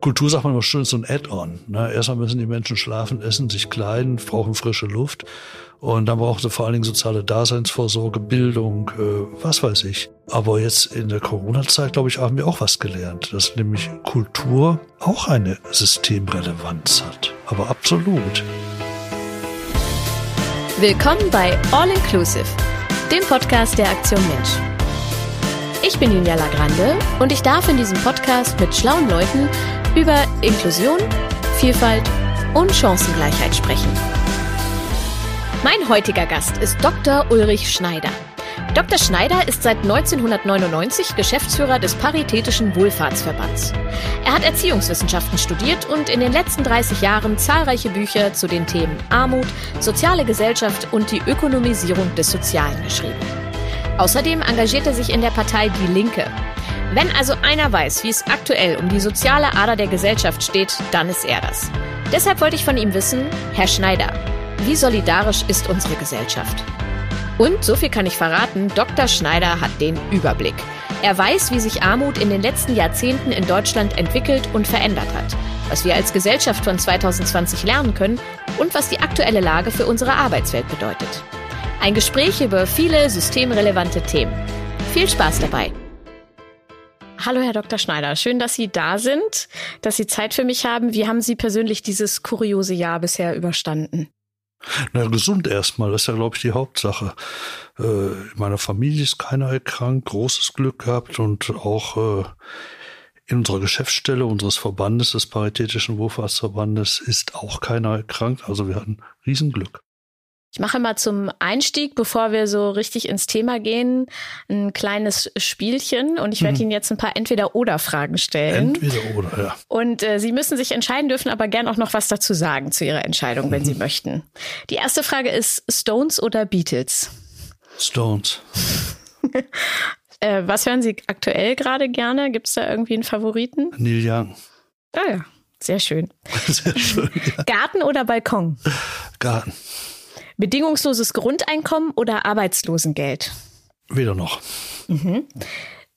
Kultur, sagt man immer schön, ist so ein Add-on. Ne? Erstmal müssen die Menschen schlafen, essen, sich kleiden, brauchen frische Luft. Und dann brauchen sie vor allen Dingen soziale Daseinsvorsorge, Bildung, äh, was weiß ich. Aber jetzt in der Corona-Zeit, glaube ich, haben wir auch was gelernt, dass nämlich Kultur auch eine Systemrelevanz hat. Aber absolut. Willkommen bei All Inclusive, dem Podcast der Aktion Mensch. Ich bin Julia Lagrande und ich darf in diesem Podcast mit schlauen Leuten über Inklusion, Vielfalt und Chancengleichheit sprechen. Mein heutiger Gast ist Dr. Ulrich Schneider. Dr. Schneider ist seit 1999 Geschäftsführer des Paritätischen Wohlfahrtsverbands. Er hat Erziehungswissenschaften studiert und in den letzten 30 Jahren zahlreiche Bücher zu den Themen Armut, soziale Gesellschaft und die Ökonomisierung des Sozialen geschrieben. Außerdem engagiert er sich in der Partei Die Linke. Wenn also einer weiß, wie es aktuell um die soziale Ader der Gesellschaft steht, dann ist er das. Deshalb wollte ich von ihm wissen, Herr Schneider, wie solidarisch ist unsere Gesellschaft? Und, so viel kann ich verraten, Dr. Schneider hat den Überblick. Er weiß, wie sich Armut in den letzten Jahrzehnten in Deutschland entwickelt und verändert hat, was wir als Gesellschaft von 2020 lernen können und was die aktuelle Lage für unsere Arbeitswelt bedeutet. Ein Gespräch über viele systemrelevante Themen. Viel Spaß dabei! Hallo, Herr Dr. Schneider. Schön, dass Sie da sind, dass Sie Zeit für mich haben. Wie haben Sie persönlich dieses kuriose Jahr bisher überstanden? Na, gesund erstmal, das ist ja, glaube ich, die Hauptsache. Äh, in meiner Familie ist keiner erkrankt, großes Glück gehabt und auch äh, in unserer Geschäftsstelle unseres Verbandes, des Paritätischen Wohlfahrtsverbandes, ist auch keiner erkrankt. Also wir hatten Riesenglück. Ich mache mal zum Einstieg, bevor wir so richtig ins Thema gehen, ein kleines Spielchen und ich werde mhm. Ihnen jetzt ein paar Entweder-Oder-Fragen stellen. Entweder-Oder, ja. Und äh, Sie müssen sich entscheiden, dürfen aber gern auch noch was dazu sagen zu Ihrer Entscheidung, wenn mhm. Sie möchten. Die erste Frage ist Stones oder Beatles? Stones. äh, was hören Sie aktuell gerade gerne? Gibt es da irgendwie einen Favoriten? Neil Young. Ah ja, sehr schön. Sehr schön. Ja. Garten oder Balkon? Garten. Bedingungsloses Grundeinkommen oder Arbeitslosengeld? Weder noch. Mhm.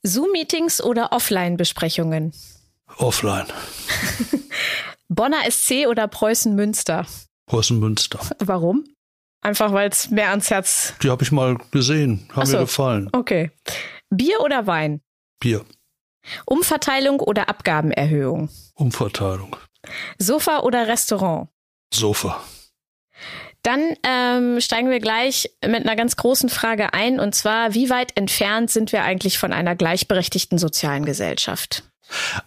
Zoom-Meetings oder Offline-Besprechungen? Offline. Bonner SC oder Preußen-Münster? Preußen-Münster. Warum? Einfach weil es mehr ans Herz. Die habe ich mal gesehen, haben so. mir gefallen. Okay. Bier oder Wein? Bier. Umverteilung oder Abgabenerhöhung? Umverteilung. Sofa oder Restaurant? Sofa. Dann ähm, steigen wir gleich mit einer ganz großen Frage ein, und zwar, wie weit entfernt sind wir eigentlich von einer gleichberechtigten sozialen Gesellschaft?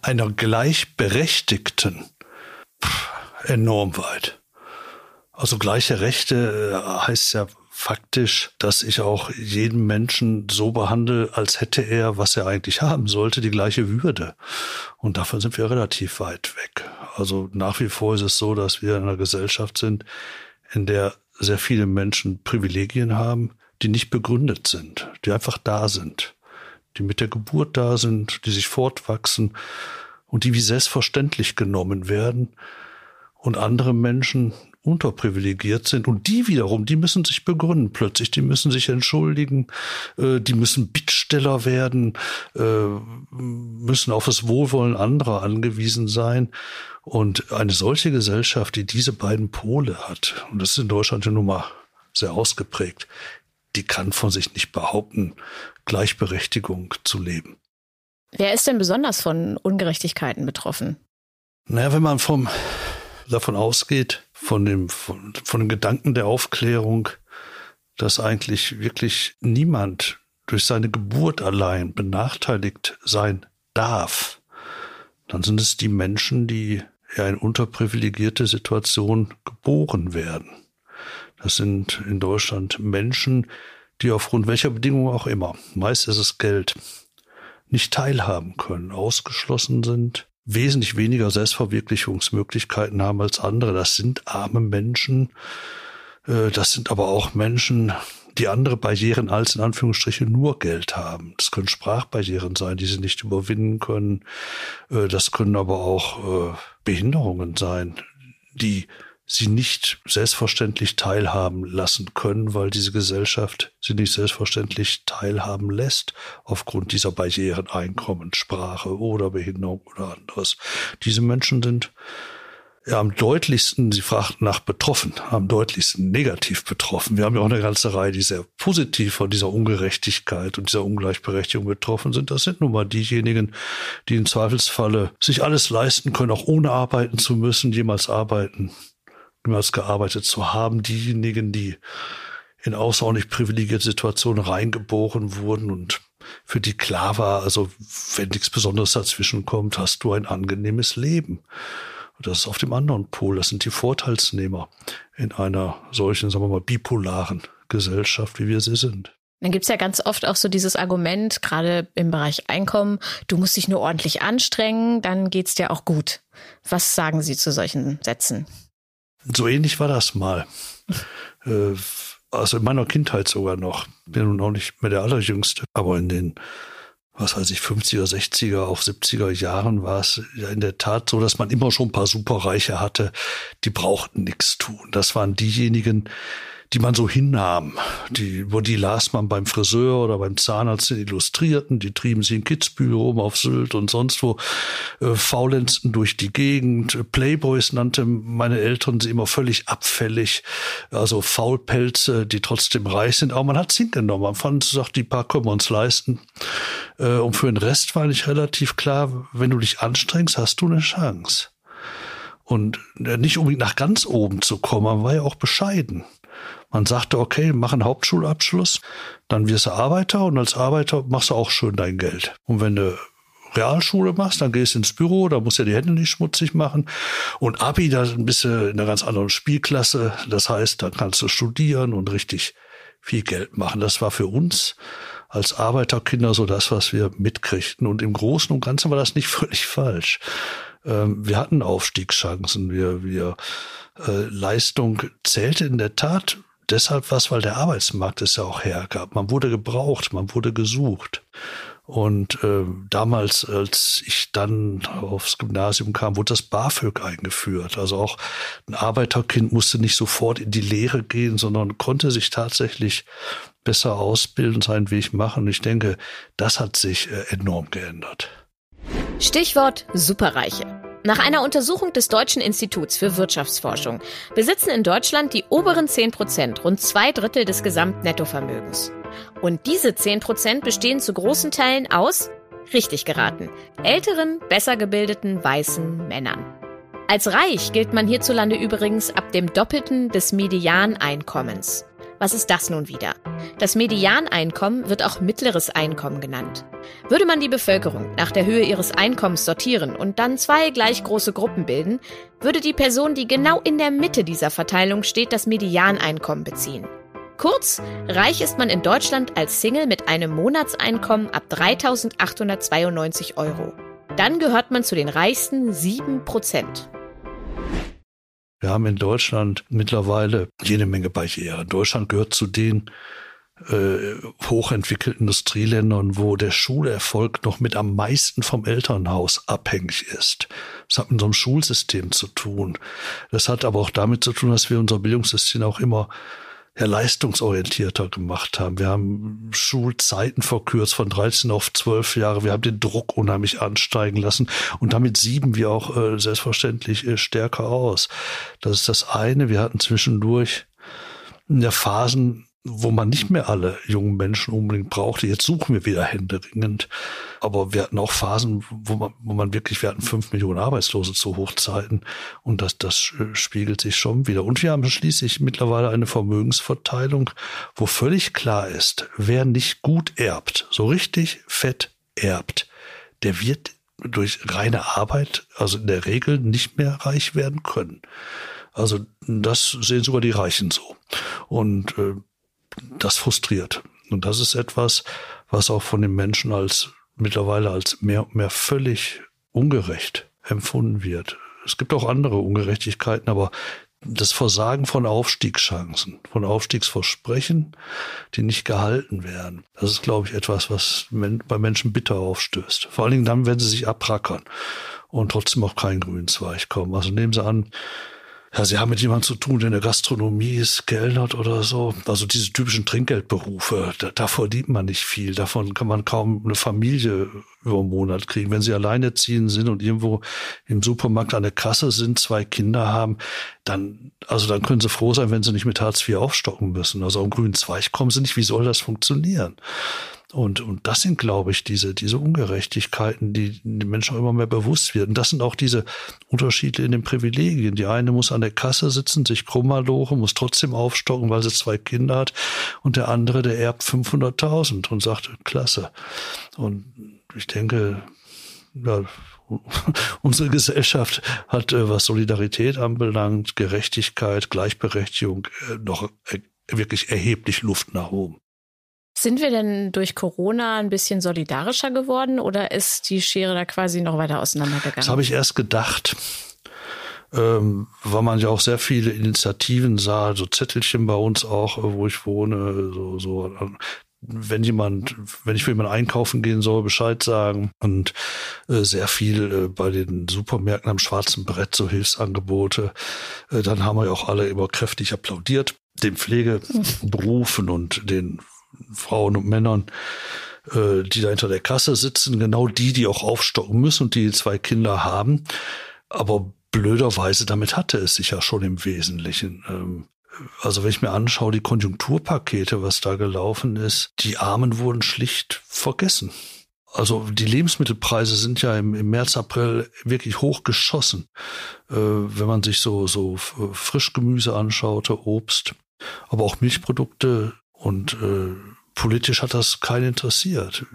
Einer gleichberechtigten? Pff, enorm weit. Also gleiche Rechte äh, heißt ja faktisch, dass ich auch jeden Menschen so behandle, als hätte er, was er eigentlich haben sollte, die gleiche Würde. Und davon sind wir relativ weit weg. Also nach wie vor ist es so, dass wir in einer Gesellschaft sind, in der sehr viele Menschen Privilegien haben, die nicht begründet sind, die einfach da sind, die mit der Geburt da sind, die sich fortwachsen und die wie selbstverständlich genommen werden und andere Menschen unterprivilegiert sind. Und die wiederum, die müssen sich begründen plötzlich, die müssen sich entschuldigen, äh, die müssen Bittsteller werden, äh, müssen auf das Wohlwollen anderer angewiesen sein. Und eine solche Gesellschaft, die diese beiden Pole hat, und das ist in Deutschland ja nun mal sehr ausgeprägt, die kann von sich nicht behaupten, Gleichberechtigung zu leben. Wer ist denn besonders von Ungerechtigkeiten betroffen? Naja, wenn man vom, davon ausgeht, von dem, von, von dem Gedanken der Aufklärung, dass eigentlich wirklich niemand durch seine Geburt allein benachteiligt sein darf, dann sind es die Menschen, die ja in unterprivilegierte Situation geboren werden. Das sind in Deutschland Menschen, die aufgrund welcher Bedingungen auch immer, meist ist es Geld, nicht teilhaben können, ausgeschlossen sind, wesentlich weniger Selbstverwirklichungsmöglichkeiten haben als andere. Das sind arme Menschen, äh, das sind aber auch Menschen, die andere Barrieren als in Anführungsstrichen nur Geld haben. Das können Sprachbarrieren sein, die sie nicht überwinden können. Äh, das können aber auch äh, Behinderungen sein, die sie nicht selbstverständlich teilhaben lassen können, weil diese Gesellschaft sie nicht selbstverständlich teilhaben lässt aufgrund dieser Barrieren, Einkommen, Sprache oder Behinderung oder anderes. Diese Menschen sind ja, am deutlichsten, Sie fragten nach betroffen, am deutlichsten negativ betroffen. Wir haben ja auch eine ganze Reihe, die sehr positiv von dieser Ungerechtigkeit und dieser Ungleichberechtigung betroffen sind. Das sind nun mal diejenigen, die im Zweifelsfalle sich alles leisten können, auch ohne arbeiten zu müssen, jemals arbeiten niemals gearbeitet zu haben. Diejenigen, die in außerordentlich privilegierte Situationen reingeboren wurden und für die klar war, also wenn nichts Besonderes dazwischen kommt, hast du ein angenehmes Leben. Und das ist auf dem anderen Pol. Das sind die Vorteilsnehmer in einer solchen, sagen wir mal, bipolaren Gesellschaft, wie wir sie sind. Dann gibt's ja ganz oft auch so dieses Argument, gerade im Bereich Einkommen, du musst dich nur ordentlich anstrengen, dann geht's dir auch gut. Was sagen Sie zu solchen Sätzen? So ähnlich war das mal. Äh, also in meiner Kindheit sogar noch. Bin nun auch nicht mehr der Allerjüngste, aber in den, was weiß ich, 50er, 60er, auch 70er Jahren war es ja in der Tat so, dass man immer schon ein paar Superreiche hatte, die brauchten nichts tun. Das waren diejenigen, die man so hinnahm. Die, wo die las man beim Friseur oder beim Zahnarzt den Illustrierten, die trieben sie in Kitzbühel rum auf Sylt und sonst wo, äh, faulenzten durch die Gegend. Playboys nannte meine Eltern sie immer völlig abfällig, also Faulpelze, die trotzdem reich sind. Aber man hat sie genommen. Man fand, sagt, die paar können wir uns leisten. Äh, und für den Rest war nicht relativ klar, wenn du dich anstrengst, hast du eine Chance. Und äh, nicht unbedingt nach ganz oben zu kommen, man war ja auch bescheiden. Man sagte, okay, mach einen Hauptschulabschluss, dann wirst du Arbeiter und als Arbeiter machst du auch schön dein Geld. Und wenn du Realschule machst, dann gehst du ins Büro, da musst du die Hände nicht schmutzig machen. Und Abi, da bist du in einer ganz anderen Spielklasse. Das heißt, da kannst du studieren und richtig viel Geld machen. Das war für uns als Arbeiterkinder so das, was wir mitkriegten. Und im Großen und Ganzen war das nicht völlig falsch. Ähm, wir hatten Aufstiegschancen. Wir, wir äh, Leistung zählte in der Tat deshalb was, weil der Arbeitsmarkt es ja auch hergab. Man wurde gebraucht, man wurde gesucht. Und äh, damals, als ich dann aufs Gymnasium kam, wurde das BAföG eingeführt. Also auch ein Arbeiterkind musste nicht sofort in die Lehre gehen, sondern konnte sich tatsächlich besser ausbilden, seinen Weg machen. Und ich denke, das hat sich äh, enorm geändert. Stichwort Superreiche. Nach einer Untersuchung des Deutschen Instituts für Wirtschaftsforschung besitzen in Deutschland die oberen 10 Prozent rund zwei Drittel des Gesamtnettovermögens. Und diese 10 Prozent bestehen zu großen Teilen aus, richtig geraten, älteren, besser gebildeten, weißen Männern. Als reich gilt man hierzulande übrigens ab dem Doppelten des Medianeinkommens. Was ist das nun wieder? Das Medianeinkommen wird auch mittleres Einkommen genannt. Würde man die Bevölkerung nach der Höhe ihres Einkommens sortieren und dann zwei gleich große Gruppen bilden, würde die Person, die genau in der Mitte dieser Verteilung steht, das Medianeinkommen beziehen. Kurz, reich ist man in Deutschland als Single mit einem Monatseinkommen ab 3.892 Euro. Dann gehört man zu den reichsten 7 Prozent. Wir haben in Deutschland mittlerweile jede Menge Barrieren. Deutschland gehört zu den äh, hochentwickelten Industrieländern, wo der Schulerfolg noch mit am meisten vom Elternhaus abhängig ist. Das hat mit unserem Schulsystem zu tun. Das hat aber auch damit zu tun, dass wir unser Bildungssystem auch immer ja, leistungsorientierter gemacht haben. Wir haben Schulzeiten verkürzt von 13 auf 12 Jahre. Wir haben den Druck unheimlich ansteigen lassen und damit sieben wir auch äh, selbstverständlich äh, stärker aus. Das ist das eine. Wir hatten zwischendurch in der Phasen wo man nicht mehr alle jungen Menschen unbedingt brauchte. Jetzt suchen wir wieder händeringend. Aber wir hatten auch Phasen, wo man, wo man wirklich, wir hatten fünf Millionen Arbeitslose zu Hochzeiten. Und das, das äh, spiegelt sich schon wieder. Und wir haben schließlich mittlerweile eine Vermögensverteilung, wo völlig klar ist, wer nicht gut erbt, so richtig fett erbt, der wird durch reine Arbeit, also in der Regel nicht mehr reich werden können. Also das sehen sogar die Reichen so. Und äh, das frustriert. Und das ist etwas, was auch von den Menschen als mittlerweile als mehr mehr völlig ungerecht empfunden wird. Es gibt auch andere Ungerechtigkeiten, aber das Versagen von Aufstiegschancen, von Aufstiegsversprechen, die nicht gehalten werden, das ist, glaube ich, etwas, was bei Menschen bitter aufstößt. Vor allen Dingen dann, wenn sie sich abrackern und trotzdem auf keinen grünen Zweig kommen. Also nehmen Sie an, ja, sie haben mit jemandem zu tun, der in der Gastronomie ist, kellnert oder so. Also diese typischen Trinkgeldberufe, da, da verdient man nicht viel. Davon kann man kaum eine Familie über einen Monat kriegen. Wenn sie alleinerziehend sind und irgendwo im Supermarkt an der Kasse sind, zwei Kinder haben, dann, also dann können sie froh sein, wenn sie nicht mit Hartz IV aufstocken müssen. Also am grünen Zweig kommen sie nicht. Wie soll das funktionieren? Und, und das sind, glaube ich, diese, diese Ungerechtigkeiten, die den Menschen auch immer mehr bewusst werden. Das sind auch diese Unterschiede in den Privilegien. Die eine muss an der Kasse sitzen, sich krummer lochen, muss trotzdem aufstocken, weil sie zwei Kinder hat. Und der andere, der erbt 500.000 und sagt, klasse. Und ich denke, ja, unsere Gesellschaft hat, äh, was Solidarität anbelangt, Gerechtigkeit, Gleichberechtigung, äh, noch äh, wirklich erheblich Luft nach oben. Sind wir denn durch Corona ein bisschen solidarischer geworden oder ist die Schere da quasi noch weiter auseinandergegangen? Das habe ich erst gedacht, ähm, weil man ja auch sehr viele Initiativen sah, so Zettelchen bei uns auch, wo ich wohne, so, so wenn jemand, wenn ich für jemanden einkaufen gehen soll, Bescheid sagen. Und äh, sehr viel äh, bei den Supermärkten am schwarzen Brett so Hilfsangebote, äh, dann haben wir ja auch alle immer kräftig applaudiert, den Pflegeberufen und den Frauen und Männern, äh, die da hinter der Kasse sitzen, genau die, die auch aufstocken müssen und die zwei Kinder haben. Aber blöderweise, damit hatte es sich ja schon im Wesentlichen. Ähm, also wenn ich mir anschaue, die Konjunkturpakete, was da gelaufen ist, die Armen wurden schlicht vergessen. Also die Lebensmittelpreise sind ja im, im März, April wirklich hochgeschossen. Äh, wenn man sich so, so Frischgemüse anschaute, Obst, aber auch Milchprodukte und äh, politisch hat das keinen interessiert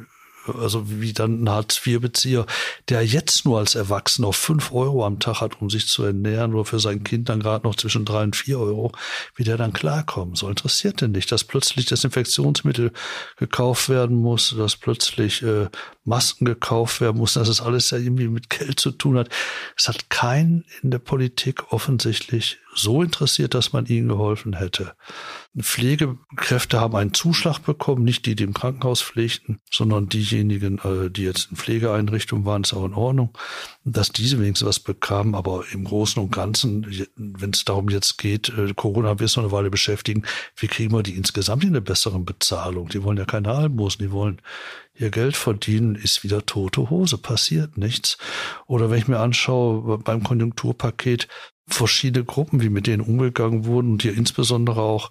also wie dann ein Hartz-IV-Bezieher, der jetzt nur als Erwachsener fünf Euro am Tag hat, um sich zu ernähren, nur für sein Kind dann gerade noch zwischen drei und vier Euro, wie der dann klarkommen soll. Interessiert denn nicht, dass plötzlich Desinfektionsmittel gekauft werden muss, dass plötzlich äh, Masken gekauft werden muss, dass es alles ja irgendwie mit Geld zu tun hat. Es hat keinen in der Politik offensichtlich so interessiert, dass man ihnen geholfen hätte. Pflegekräfte haben einen Zuschlag bekommen, nicht die, die im Krankenhaus pflegten, sondern diejenigen, äh, die jetzt in Pflegeeinrichtungen waren, ist auch in Ordnung, dass diese wenigstens was bekamen. Aber im Großen und Ganzen, wenn es darum jetzt geht, äh, Corona wird es noch eine Weile beschäftigen, wie kriegen wir die insgesamt in eine bessere Bezahlung? Die wollen ja keine Almosen, die wollen ihr Geld verdienen, ist wieder tote Hose, passiert nichts. Oder wenn ich mir anschaue, beim Konjunkturpaket verschiedene Gruppen, wie mit denen umgegangen wurden und hier insbesondere auch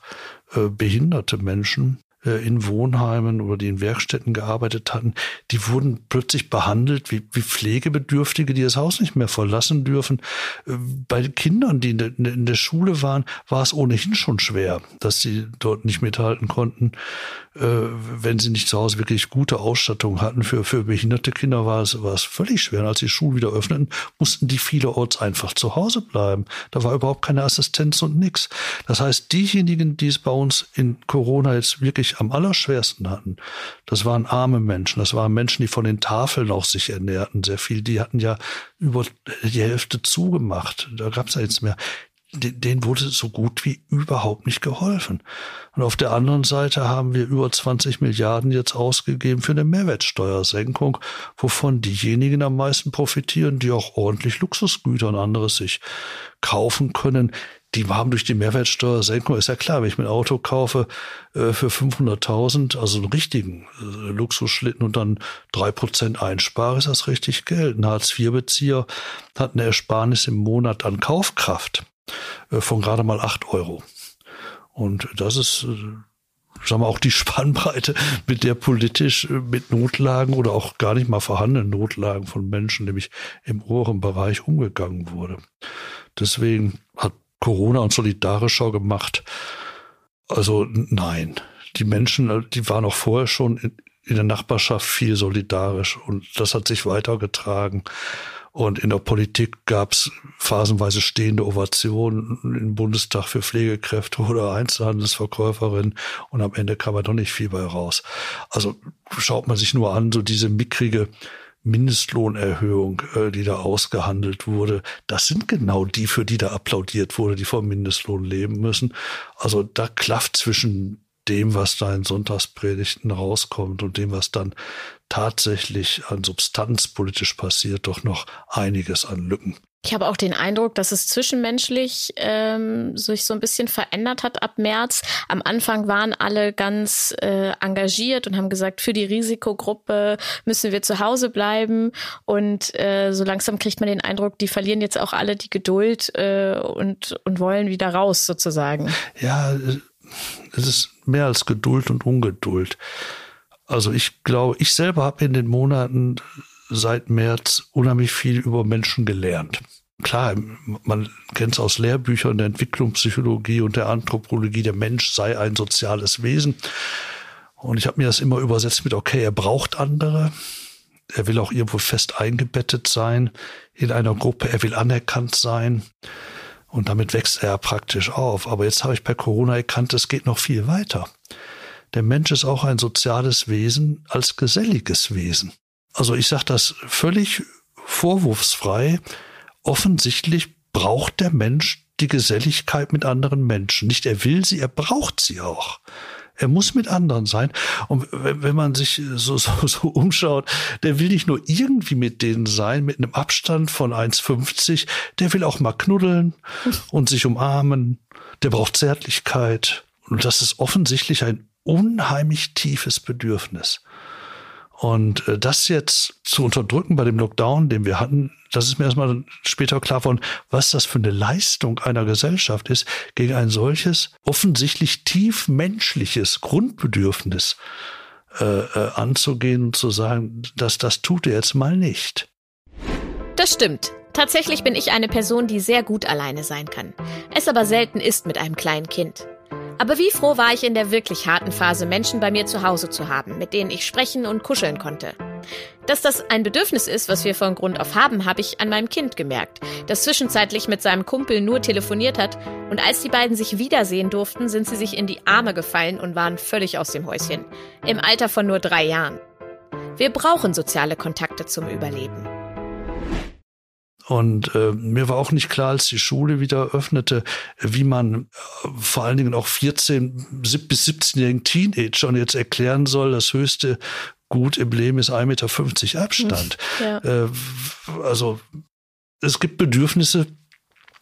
äh, behinderte Menschen, in Wohnheimen oder die in Werkstätten gearbeitet hatten, die wurden plötzlich behandelt wie, wie Pflegebedürftige, die das Haus nicht mehr verlassen dürfen. Äh, bei Kindern, die in der, in der Schule waren, war es ohnehin schon schwer, dass sie dort nicht mithalten konnten, äh, wenn sie nicht zu Hause wirklich gute Ausstattung hatten. Für, für behinderte Kinder war es, war es völlig schwer. Und als die Schulen wieder öffneten, mussten die vielerorts einfach zu Hause bleiben. Da war überhaupt keine Assistenz und nichts. Das heißt, diejenigen, die es bei uns in Corona jetzt wirklich am allerschwersten hatten, das waren arme Menschen. Das waren Menschen, die von den Tafeln auch sich ernährten. Sehr viel. Die hatten ja über die Hälfte zugemacht. Da gab es ja nichts mehr denen wurde so gut wie überhaupt nicht geholfen. Und auf der anderen Seite haben wir über 20 Milliarden jetzt ausgegeben für eine Mehrwertsteuersenkung, wovon diejenigen am meisten profitieren, die auch ordentlich Luxusgüter und anderes sich kaufen können, die haben durch die Mehrwertsteuersenkung, ist ja klar, wenn ich mir ein Auto kaufe äh, für 500.000, also einen richtigen äh, Luxusschlitten und dann drei Prozent einspare, ist das richtig Geld. Ein Hartz-IV-Bezieher hat eine Ersparnis im Monat an Kaufkraft äh, von gerade mal acht Euro. Und das ist, sagen wir, auch die Spannbreite, mit der politisch mit Notlagen oder auch gar nicht mal vorhandenen Notlagen von Menschen, nämlich im oberen Bereich umgegangen wurde. Deswegen hat Corona uns solidarischer gemacht. Also nein, die Menschen, die waren auch vorher schon in, in der Nachbarschaft viel solidarisch und das hat sich weitergetragen. Und in der Politik gab es phasenweise stehende Ovationen im Bundestag für Pflegekräfte oder Einzelhandelsverkäuferinnen und am Ende kam da doch nicht viel bei raus. Also schaut man sich nur an, so diese mickrige Mindestlohnerhöhung, äh, die da ausgehandelt wurde, das sind genau die, für die da applaudiert wurde, die vom Mindestlohn leben müssen. Also da klafft zwischen dem, was da in Sonntagspredigten rauskommt und dem, was dann tatsächlich an Substanz politisch passiert, doch noch einiges an Lücken. Ich habe auch den Eindruck, dass es zwischenmenschlich ähm, sich so ein bisschen verändert hat ab März. Am Anfang waren alle ganz äh, engagiert und haben gesagt, für die Risikogruppe müssen wir zu Hause bleiben. Und äh, so langsam kriegt man den Eindruck, die verlieren jetzt auch alle die Geduld äh, und, und wollen wieder raus sozusagen. Ja, es ist mehr als Geduld und Ungeduld. Also ich glaube, ich selber habe in den Monaten seit März unheimlich viel über Menschen gelernt. Klar, man kennt es aus Lehrbüchern der Entwicklungspsychologie und der Anthropologie, der Mensch sei ein soziales Wesen. Und ich habe mir das immer übersetzt mit, okay, er braucht andere, er will auch irgendwo fest eingebettet sein in einer Gruppe, er will anerkannt sein. Und damit wächst er praktisch auf. Aber jetzt habe ich bei Corona erkannt, es geht noch viel weiter. Der Mensch ist auch ein soziales Wesen als geselliges Wesen. Also ich sage das völlig vorwurfsfrei. Offensichtlich braucht der Mensch die Geselligkeit mit anderen Menschen. Nicht er will sie, er braucht sie auch. Er muss mit anderen sein. Und wenn man sich so, so, so umschaut, der will nicht nur irgendwie mit denen sein, mit einem Abstand von 1,50, der will auch mal knuddeln und sich umarmen. Der braucht Zärtlichkeit. Und das ist offensichtlich ein unheimlich tiefes Bedürfnis. Und äh, das jetzt zu unterdrücken bei dem Lockdown, den wir hatten, das ist mir erstmal später klar von, was das für eine Leistung einer Gesellschaft ist, gegen ein solches offensichtlich tief menschliches Grundbedürfnis äh, äh, anzugehen und zu sagen, dass das tut er jetzt mal nicht. Das stimmt. Tatsächlich bin ich eine Person, die sehr gut alleine sein kann. Es aber selten ist mit einem kleinen Kind. Aber wie froh war ich in der wirklich harten Phase, Menschen bei mir zu Hause zu haben, mit denen ich sprechen und kuscheln konnte. Dass das ein Bedürfnis ist, was wir von Grund auf haben, habe ich an meinem Kind gemerkt, das zwischenzeitlich mit seinem Kumpel nur telefoniert hat und als die beiden sich wiedersehen durften, sind sie sich in die Arme gefallen und waren völlig aus dem Häuschen. Im Alter von nur drei Jahren. Wir brauchen soziale Kontakte zum Überleben. Und äh, mir war auch nicht klar, als die Schule wieder öffnete, wie man äh, vor allen Dingen auch 14 bis 17-jährigen Teenagern jetzt erklären soll, das höchste Gut im Leben ist 1,50 Meter Abstand. Ja. Äh, also es gibt Bedürfnisse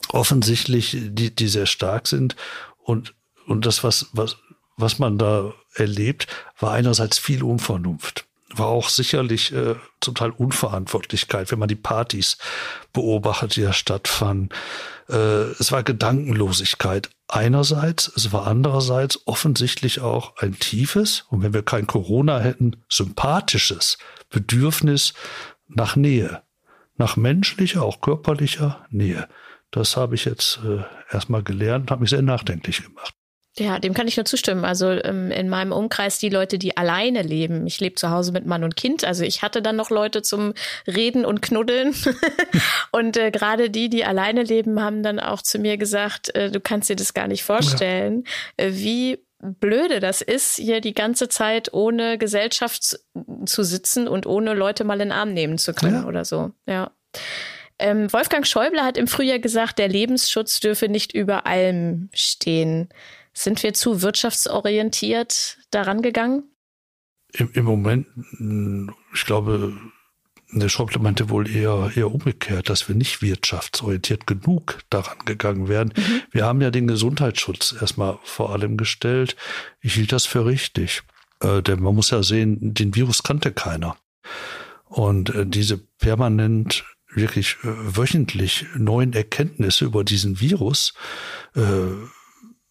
offensichtlich, die, die sehr stark sind. Und, und das, was, was, was man da erlebt, war einerseits viel Unvernunft war auch sicherlich äh, zum Teil Unverantwortlichkeit, wenn man die Partys beobachtet, die da stattfanden. Äh, es war Gedankenlosigkeit einerseits, es war andererseits offensichtlich auch ein tiefes und wenn wir kein Corona hätten, sympathisches Bedürfnis nach Nähe, nach menschlicher, auch körperlicher Nähe. Das habe ich jetzt äh, erstmal gelernt, habe mich sehr nachdenklich gemacht. Ja, dem kann ich nur zustimmen. Also ähm, in meinem Umkreis die Leute, die alleine leben. Ich lebe zu Hause mit Mann und Kind. Also ich hatte dann noch Leute zum Reden und Knuddeln. und äh, gerade die, die alleine leben, haben dann auch zu mir gesagt, äh, du kannst dir das gar nicht vorstellen, ja. äh, wie blöde das ist, hier die ganze Zeit ohne Gesellschaft zu sitzen und ohne Leute mal in den Arm nehmen zu können ja. oder so. Ja. Ähm, Wolfgang Schäuble hat im Frühjahr gesagt, der Lebensschutz dürfe nicht über allem stehen. Sind wir zu wirtschaftsorientiert daran gegangen? Im, im Moment, ich glaube, der Schäuble meinte wohl eher, eher umgekehrt, dass wir nicht wirtschaftsorientiert genug daran gegangen werden. Mhm. Wir haben ja den Gesundheitsschutz erstmal vor allem gestellt. Ich hielt das für richtig. Äh, denn man muss ja sehen, den Virus kannte keiner. Und äh, diese permanent wirklich äh, wöchentlich neuen Erkenntnisse über diesen Virus äh,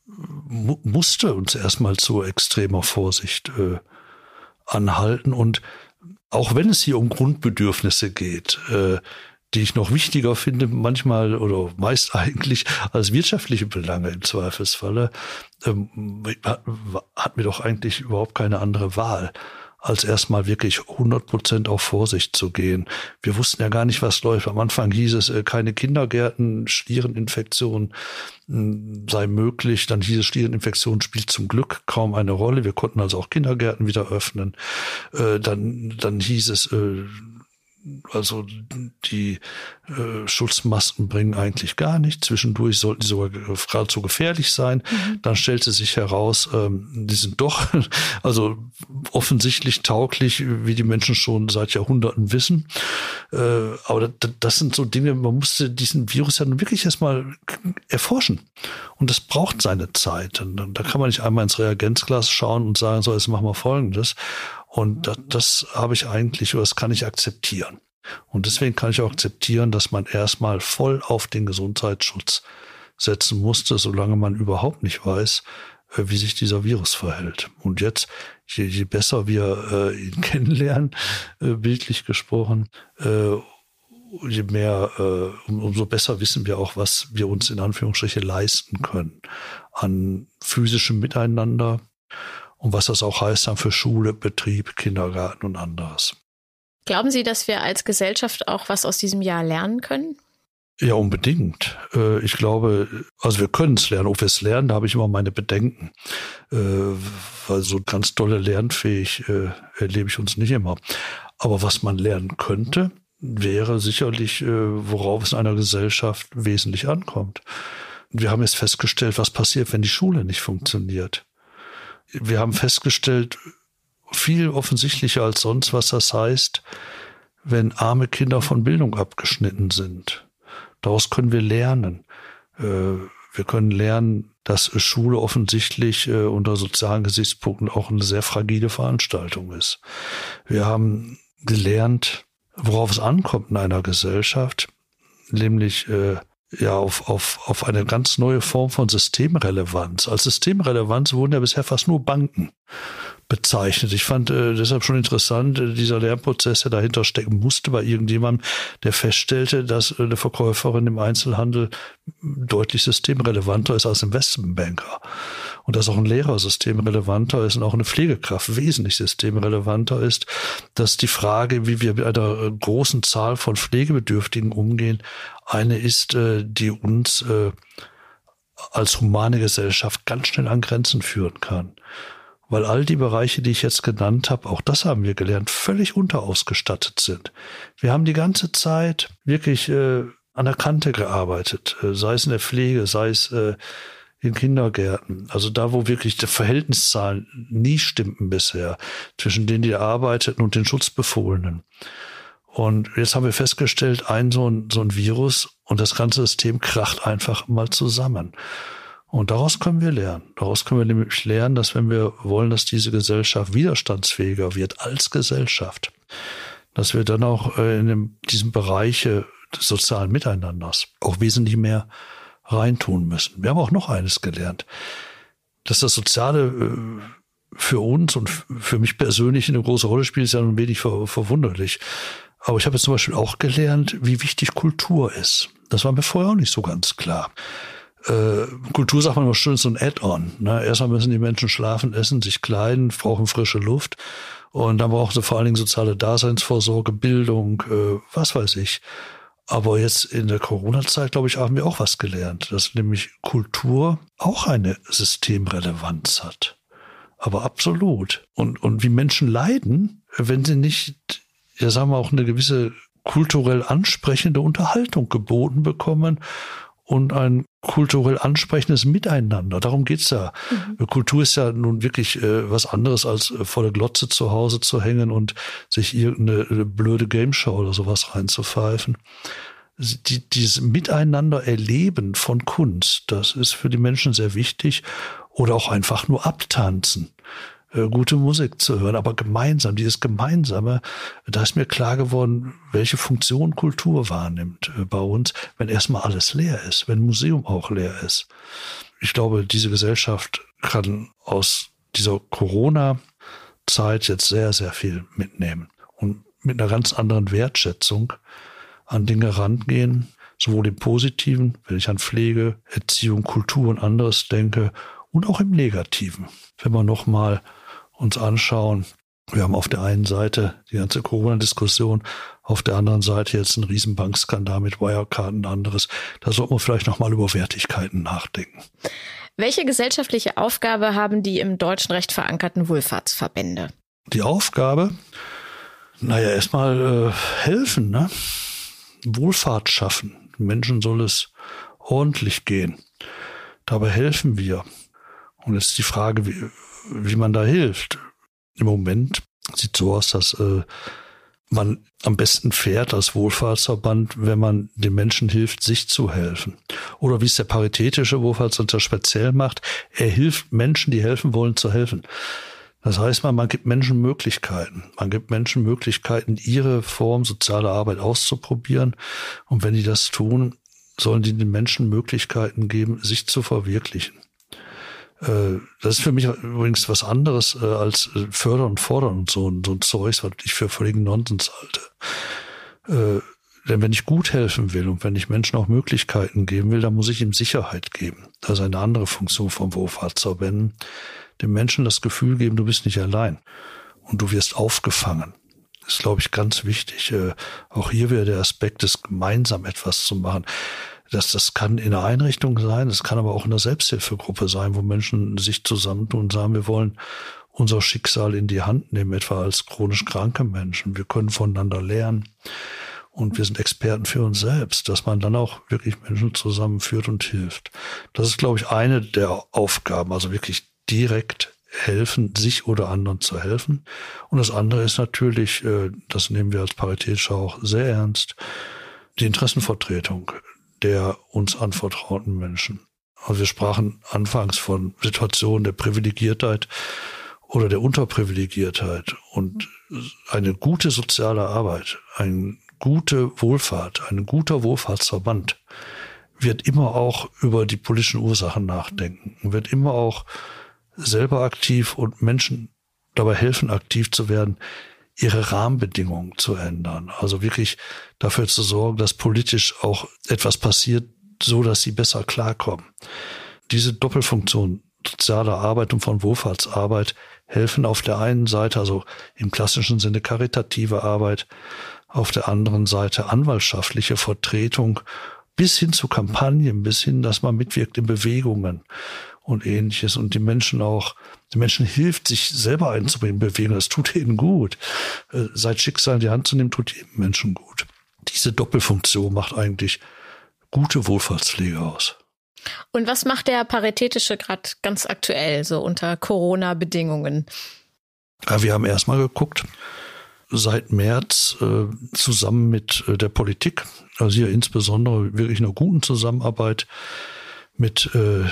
mu musste uns erstmal zu extremer Vorsicht äh, anhalten. Und auch wenn es hier um Grundbedürfnisse geht, äh, die ich noch wichtiger finde, manchmal oder meist eigentlich als wirtschaftliche Belange im Zweifelsfalle, ähm, hat, hat mir doch eigentlich überhaupt keine andere Wahl als erstmal wirklich 100 Prozent auf Vorsicht zu gehen. Wir wussten ja gar nicht, was läuft. Am Anfang hieß es, äh, keine Kindergärten, Schliereninfektion hm, sei möglich. Dann hieß es, Schliereninfektion spielt zum Glück kaum eine Rolle. Wir konnten also auch Kindergärten wieder öffnen. Äh, dann, dann hieß es, äh, also die äh, Schutzmasken bringen eigentlich gar nichts. Zwischendurch sollten die sogar geradezu gefährlich sein. Mhm. Dann stellte sich heraus, ähm, die sind doch also offensichtlich tauglich, wie die Menschen schon seit Jahrhunderten wissen. Äh, aber das, das sind so Dinge, man musste diesen Virus ja nun wirklich erstmal erforschen. Und das braucht seine Zeit. Und da kann man nicht einmal ins Reagenzglas schauen und sagen, so, jetzt machen wir Folgendes. Und das, das habe ich eigentlich, oder das kann ich akzeptieren. Und deswegen kann ich auch akzeptieren, dass man erstmal voll auf den Gesundheitsschutz setzen musste, solange man überhaupt nicht weiß, äh, wie sich dieser Virus verhält. Und jetzt, je, je besser wir äh, ihn kennenlernen, äh, bildlich gesprochen, äh, je mehr, äh, um, umso besser wissen wir auch, was wir uns in Anführungsstriche leisten können an physischem Miteinander und was das auch heißt dann für Schule, Betrieb, Kindergarten und anderes. Glauben Sie, dass wir als Gesellschaft auch was aus diesem Jahr lernen können? Ja, unbedingt. Äh, ich glaube, also wir können es lernen. Ob wir es lernen, da habe ich immer meine Bedenken. Äh, weil so ganz dolle lernfähig äh, erlebe ich uns nicht immer. Aber was man lernen könnte, wäre sicherlich, worauf es in einer Gesellschaft wesentlich ankommt. Wir haben jetzt festgestellt, was passiert, wenn die Schule nicht funktioniert wir haben festgestellt, viel offensichtlicher als sonst, was das heißt, wenn arme Kinder von Bildung abgeschnitten sind. Daraus können wir lernen. Äh, wir können lernen, dass Schule offensichtlich äh, unter sozialen Gesichtspunkten auch eine sehr fragile Veranstaltung ist. Wir haben gelernt, worauf es ankommt in einer Gesellschaft, nämlich äh, ja auf, auf, auf eine ganz neue Form von Systemrelevanz. Als Systemrelevanz wurden ja bisher fast nur Banken bezeichnet. Ich fand äh, deshalb schon interessant, äh, dieser Lernprozess, der dahinter stecken musste bei irgendjemandem, der feststellte, dass äh, eine Verkäuferin im Einzelhandel deutlich systemrelevanter ist als ein Investmentbanker. Und dass auch ein Lehrer systemrelevanter ist und auch eine Pflegekraft wesentlich systemrelevanter ist, dass die Frage, wie wir mit einer großen Zahl von Pflegebedürftigen umgehen, eine ist, äh, die uns äh, als humane Gesellschaft ganz schnell an Grenzen führen kann weil all die Bereiche, die ich jetzt genannt habe, auch das haben wir gelernt, völlig unterausgestattet sind. Wir haben die ganze Zeit wirklich äh, an der Kante gearbeitet, äh, sei es in der Pflege, sei es äh, in Kindergärten. Also da, wo wirklich die Verhältniszahlen nie stimmten bisher zwischen denen, die arbeiteten und den Schutzbefohlenen. Und jetzt haben wir festgestellt, ein so ein, so ein Virus und das ganze System kracht einfach mal zusammen. Und daraus können wir lernen. Daraus können wir nämlich lernen, dass wenn wir wollen, dass diese Gesellschaft widerstandsfähiger wird als Gesellschaft, dass wir dann auch äh, in diesem Bereich des sozialen Miteinanders auch wesentlich mehr reintun müssen. Wir haben auch noch eines gelernt, dass das Soziale äh, für uns und für mich persönlich eine große Rolle spielt, ist ja nun wenig verwunderlich. Aber ich habe jetzt zum Beispiel auch gelernt, wie wichtig Kultur ist. Das war mir vorher auch nicht so ganz klar äh, Kultur sagt man immer schön, so ein Add-on. Ne? Erstmal müssen die Menschen schlafen, essen, sich kleiden, brauchen frische Luft. Und dann brauchen sie vor allen Dingen soziale Daseinsvorsorge, Bildung, äh, was weiß ich. Aber jetzt in der Corona-Zeit, glaube ich, haben wir auch was gelernt, dass nämlich Kultur auch eine Systemrelevanz hat. Aber absolut. Und, und wie Menschen leiden, wenn sie nicht, ja sagen wir auch eine gewisse kulturell ansprechende Unterhaltung geboten bekommen und ein kulturell ansprechendes Miteinander. Darum geht's ja. Mhm. Kultur ist ja nun wirklich äh, was anderes, als äh, vor der Glotze zu Hause zu hängen und sich irgendeine äh, blöde Gameshow oder sowas reinzupfeifen. Die, dieses Miteinander erleben von Kunst, das ist für die Menschen sehr wichtig. Oder auch einfach nur abtanzen. Äh, gute Musik zu hören, aber gemeinsam, dieses Gemeinsame, da ist mir klar geworden, welche Funktion Kultur wahrnimmt äh, bei uns, wenn erstmal alles leer ist, wenn Museum auch leer ist. Ich glaube, diese Gesellschaft kann aus dieser Corona-Zeit jetzt sehr, sehr viel mitnehmen und mit einer ganz anderen Wertschätzung an Dinge rangehen, sowohl im Positiven, wenn ich an Pflege, Erziehung, Kultur und anderes denke, und auch im Negativen. Wenn man nochmal uns anschauen. Wir haben auf der einen Seite die ganze Corona-Diskussion, auf der anderen Seite jetzt einen Riesenbankskandal mit Wirecard und anderes. Da sollten wir vielleicht nochmal über Wertigkeiten nachdenken. Welche gesellschaftliche Aufgabe haben die im deutschen Recht verankerten Wohlfahrtsverbände? Die Aufgabe, Naja, erstmal äh, helfen, ne? Wohlfahrt schaffen. Den Menschen soll es ordentlich gehen. Dabei helfen wir. Und jetzt ist die Frage, wie, wie man da hilft. Im Moment sieht so aus, dass äh, man am besten fährt als Wohlfahrtsverband, wenn man den Menschen hilft, sich zu helfen. Oder wie es der paritätische Wohlfahrtsverband speziell macht, er hilft Menschen, die helfen wollen, zu helfen. Das heißt mal, man gibt Menschen Möglichkeiten. Man gibt Menschen Möglichkeiten, ihre Form sozialer Arbeit auszuprobieren. Und wenn die das tun, sollen die den Menschen Möglichkeiten geben, sich zu verwirklichen. Äh, das ist für mich übrigens was anderes äh, als äh, fördern und fordern und so, so ein Zeugs, was ich für völligen Nonsens halte. Denn wenn ich gut helfen will und wenn ich Menschen auch Möglichkeiten geben will, dann muss ich ihm Sicherheit geben. Das ist eine andere Funktion vom Wohlfahrtsverbänden. Dem Menschen das Gefühl geben, du bist nicht allein und du wirst aufgefangen. Das ist, glaube ich, ganz wichtig. Auch hier wäre der Aspekt des gemeinsam etwas zu machen. Das, das kann in einer Einrichtung sein, das kann aber auch in einer Selbsthilfegruppe sein, wo Menschen sich zusammentun und sagen, wir wollen unser Schicksal in die Hand nehmen, etwa als chronisch kranke Menschen. Wir können voneinander lernen und wir sind Experten für uns selbst, dass man dann auch wirklich Menschen zusammenführt und hilft. Das ist, glaube ich, eine der Aufgaben, also wirklich direkt helfen, sich oder anderen zu helfen. Und das andere ist natürlich, äh, das nehmen wir als Paritätischer auch sehr ernst, die Interessenvertretung der uns anvertrauten Menschen. Also wir sprachen anfangs von Situationen der Privilegiertheit oder der Unterprivilegiertheit und eine gute soziale Arbeit, eine gute Wohlfahrt, ein guter Wohlfahrtsverband wird immer auch über die politischen Ursachen nachdenken, wird immer auch selber aktiv und Menschen dabei helfen, aktiv zu werden, ihre Rahmenbedingungen zu ändern. Also wirklich dafür zu sorgen, dass politisch auch etwas passiert, so dass sie besser klarkommen. Diese Doppelfunktion sozialer Arbeit und von Wohlfahrtsarbeit helfen auf der einen Seite, also im klassischen Sinne karitative Arbeit, auf der anderen Seite anwaltschaftliche Vertretung bis hin zu Kampagnen, bis hin, dass man mitwirkt in Bewegungen und ähnliches und die Menschen auch, die Menschen hilft, sich selber einzubringen, bewegen. Das tut ihnen gut. Äh, seit Schicksal in die Hand zu nehmen, tut jedem Menschen gut. Diese Doppelfunktion macht eigentlich gute Wohlfahrtspflege aus. Und was macht der Paritätische gerade ganz aktuell, so unter Corona-Bedingungen? Ja, wir haben erstmal geguckt, seit März äh, zusammen mit äh, der Politik, also hier insbesondere wirklich einer guten Zusammenarbeit mit äh,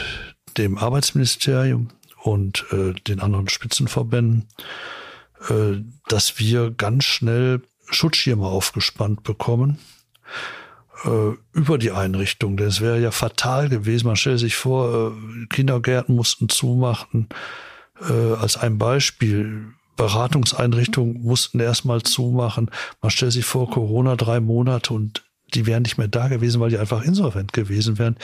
dem Arbeitsministerium und äh, den anderen Spitzenverbänden, äh, dass wir ganz schnell Schutzschirme aufgespannt bekommen äh, über die Einrichtung. Das wäre ja fatal gewesen. Man stellt sich vor, äh, Kindergärten mussten zumachen. Äh, als ein Beispiel, Beratungseinrichtungen mussten erstmal zumachen. Man stellt sich vor, Corona drei Monate und die wären nicht mehr da gewesen, weil die einfach insolvent gewesen wären.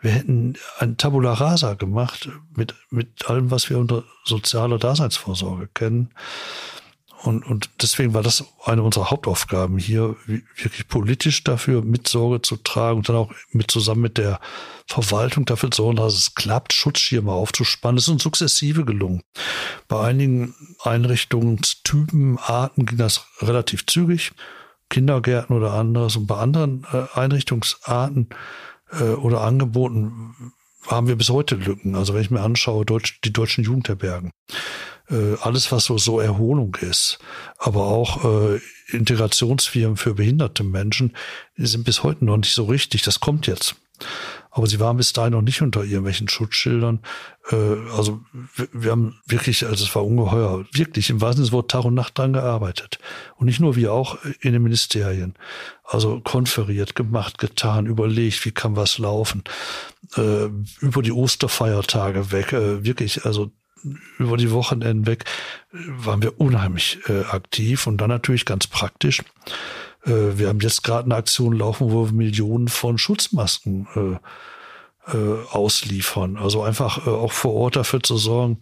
Wir hätten ein Tabula Rasa gemacht mit, mit allem, was wir unter sozialer Daseinsvorsorge kennen. Und, und deswegen war das eine unserer Hauptaufgaben hier, wirklich politisch dafür mit Sorge zu tragen und dann auch mit zusammen mit der Verwaltung dafür zu sorgen, dass es klappt, Schutzschirme aufzuspannen. Das ist uns sukzessive gelungen. Bei einigen Einrichtungstypen, Arten ging das relativ zügig. Kindergärten oder anderes. Und bei anderen äh, Einrichtungsarten äh, oder Angeboten haben wir bis heute Lücken. Also wenn ich mir anschaue, Deutsch, die deutschen Jugendherbergen, äh, alles was so, so Erholung ist, aber auch äh, Integrationsfirmen für behinderte Menschen, sind bis heute noch nicht so richtig. Das kommt jetzt. Aber sie waren bis dahin noch nicht unter irgendwelchen Schutzschildern. Äh, also wir, wir haben wirklich, also es war ungeheuer, wirklich im wahrsten Sinne Tag und Nacht dran gearbeitet. Und nicht nur wir, auch in den Ministerien. Also konferiert, gemacht, getan, überlegt, wie kann was laufen. Äh, über die Osterfeiertage weg, äh, wirklich, also über die Wochenenden weg, waren wir unheimlich äh, aktiv und dann natürlich ganz praktisch äh, wir haben jetzt gerade eine Aktion laufen, wo wir Millionen von Schutzmasken äh, äh, ausliefern. Also einfach äh, auch vor Ort dafür zu sorgen,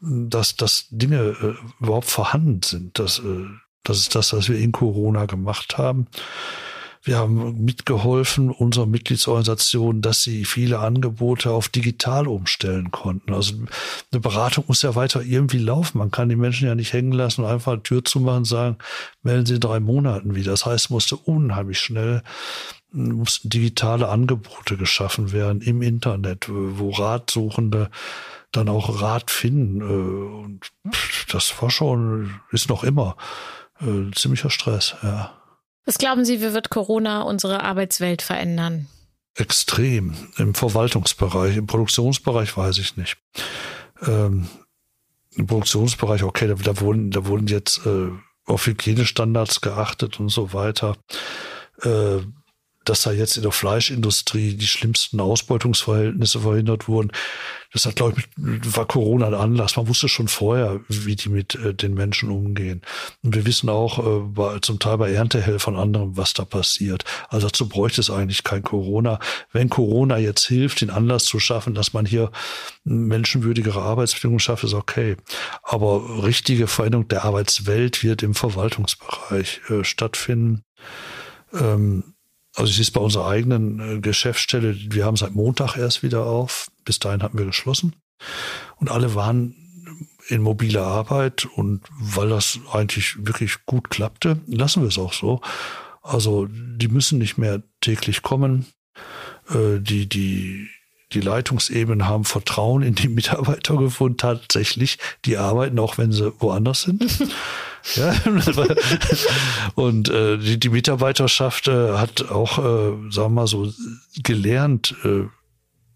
dass, dass Dinge äh, überhaupt vorhanden sind. Das, äh, das ist das, was wir in Corona gemacht haben. Wir haben mitgeholfen, unserer Mitgliedsorganisation, dass sie viele Angebote auf digital umstellen konnten. Also eine Beratung muss ja weiter irgendwie laufen. Man kann die Menschen ja nicht hängen lassen und einfach eine Tür zumachen und sagen, melden Sie in drei Monaten wieder. Das heißt, musste unheimlich schnell mussten digitale Angebote geschaffen werden im Internet, wo Ratsuchende dann auch Rat finden. Äh, und das war schon, ist noch immer äh, ziemlicher Stress, ja. Was glauben Sie, wie wird Corona unsere Arbeitswelt verändern? Extrem. Im Verwaltungsbereich, im Produktionsbereich weiß ich nicht. Ähm, Im Produktionsbereich, okay, da, da, wurden, da wurden jetzt äh, auf Hygienestandards geachtet und so weiter. Äh, dass da jetzt in der Fleischindustrie die schlimmsten Ausbeutungsverhältnisse verhindert wurden. Das hat, glaube ich, war Corona ein Anlass. Man wusste schon vorher, wie die mit äh, den Menschen umgehen. Und wir wissen auch äh, bei, zum Teil bei Erntehelfern anderem, was da passiert. Also dazu bräuchte es eigentlich kein Corona. Wenn Corona jetzt hilft, den Anlass zu schaffen, dass man hier menschenwürdigere Arbeitsbedingungen schafft, ist okay. Aber richtige Veränderung der Arbeitswelt wird im Verwaltungsbereich äh, stattfinden. Ähm, also es ist bei unserer eigenen äh, Geschäftsstelle, wir haben seit Montag erst wieder auf. Bis dahin hatten wir geschlossen. Und alle waren in mobiler Arbeit und weil das eigentlich wirklich gut klappte, lassen wir es auch so. Also die müssen nicht mehr täglich kommen. Äh, die, die, die Leitungsebenen haben Vertrauen in die Mitarbeiter gefunden, tatsächlich. Die arbeiten auch, wenn sie woanders sind. Ja, und äh, die, die Mitarbeiterschaft äh, hat auch, äh, sagen wir mal so, gelernt, äh,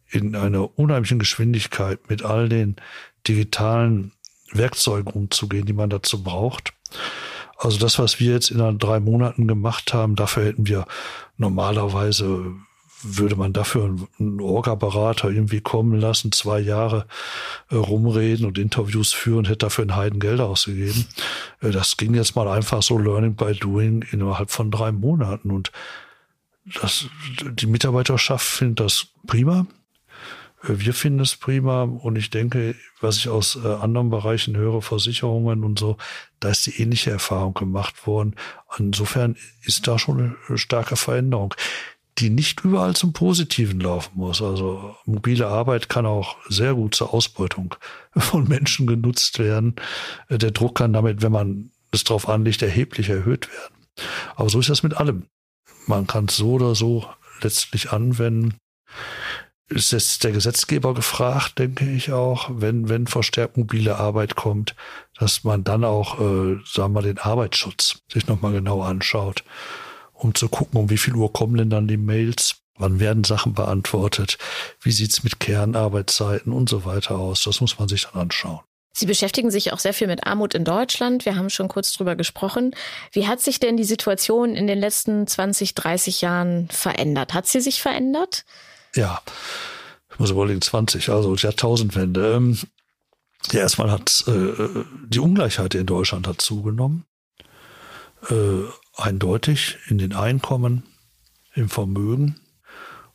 in einer unheimlichen Geschwindigkeit mit all den digitalen Werkzeugen umzugehen, die man dazu braucht. Also das, was wir jetzt in drei Monaten gemacht haben, dafür hätten wir normalerweise würde man dafür einen Orga-Berater irgendwie kommen lassen, zwei Jahre äh, rumreden und Interviews führen, hätte dafür ein Heiden Geld ausgegeben. Äh, das ging jetzt mal einfach so Learning by Doing innerhalb von drei Monaten und das, die Mitarbeiterschaft findet das prima. Äh, wir finden es prima und ich denke, was ich aus äh, anderen Bereichen höre, Versicherungen und so, da ist die ähnliche Erfahrung gemacht worden. Insofern ist da schon eine starke Veränderung die nicht überall zum Positiven laufen muss. Also mobile Arbeit kann auch sehr gut zur Ausbeutung von Menschen genutzt werden. Der Druck kann damit, wenn man es drauf anlegt, erheblich erhöht werden. Aber so ist das mit allem. Man kann es so oder so letztlich anwenden. Ist jetzt der Gesetzgeber gefragt, denke ich auch, wenn, wenn verstärkt mobile Arbeit kommt, dass man dann auch, äh, sagen wir mal, den Arbeitsschutz sich nochmal genau anschaut um zu gucken, um wie viel Uhr kommen denn dann die Mails, wann werden Sachen beantwortet, wie sieht's mit Kernarbeitszeiten und so weiter aus. Das muss man sich dann anschauen. Sie beschäftigen sich auch sehr viel mit Armut in Deutschland. Wir haben schon kurz drüber gesprochen. Wie hat sich denn die Situation in den letzten 20, 30 Jahren verändert? Hat sie sich verändert? Ja, ich muss überlegen, 20, also Jahrtausendwende. Ähm, ja, erstmal hat äh, die Ungleichheit in Deutschland hat zugenommen. Äh, eindeutig in den Einkommen, im Vermögen.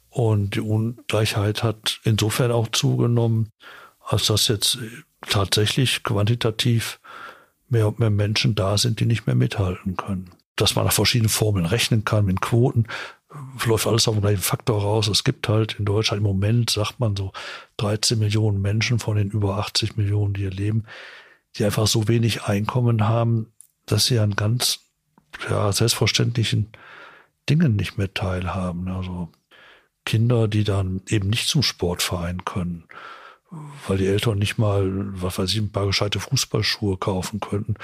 Und die Ungleichheit hat insofern auch zugenommen, als dass jetzt tatsächlich quantitativ mehr und mehr Menschen da sind, die nicht mehr mithalten können. Dass man nach verschiedenen Formeln rechnen kann, mit Quoten, läuft alles auf den gleichen Faktor raus. Es gibt halt in Deutschland im Moment, sagt man so, 13 Millionen Menschen von den über 80 Millionen, die hier leben, die einfach so wenig Einkommen haben, dass sie an ganz ja, selbstverständlichen Dingen nicht mehr teilhaben. Also Kinder, die dann eben nicht zum Sportverein können, weil die Eltern nicht mal, was weiß ich, ein paar gescheite Fußballschuhe kaufen könnten.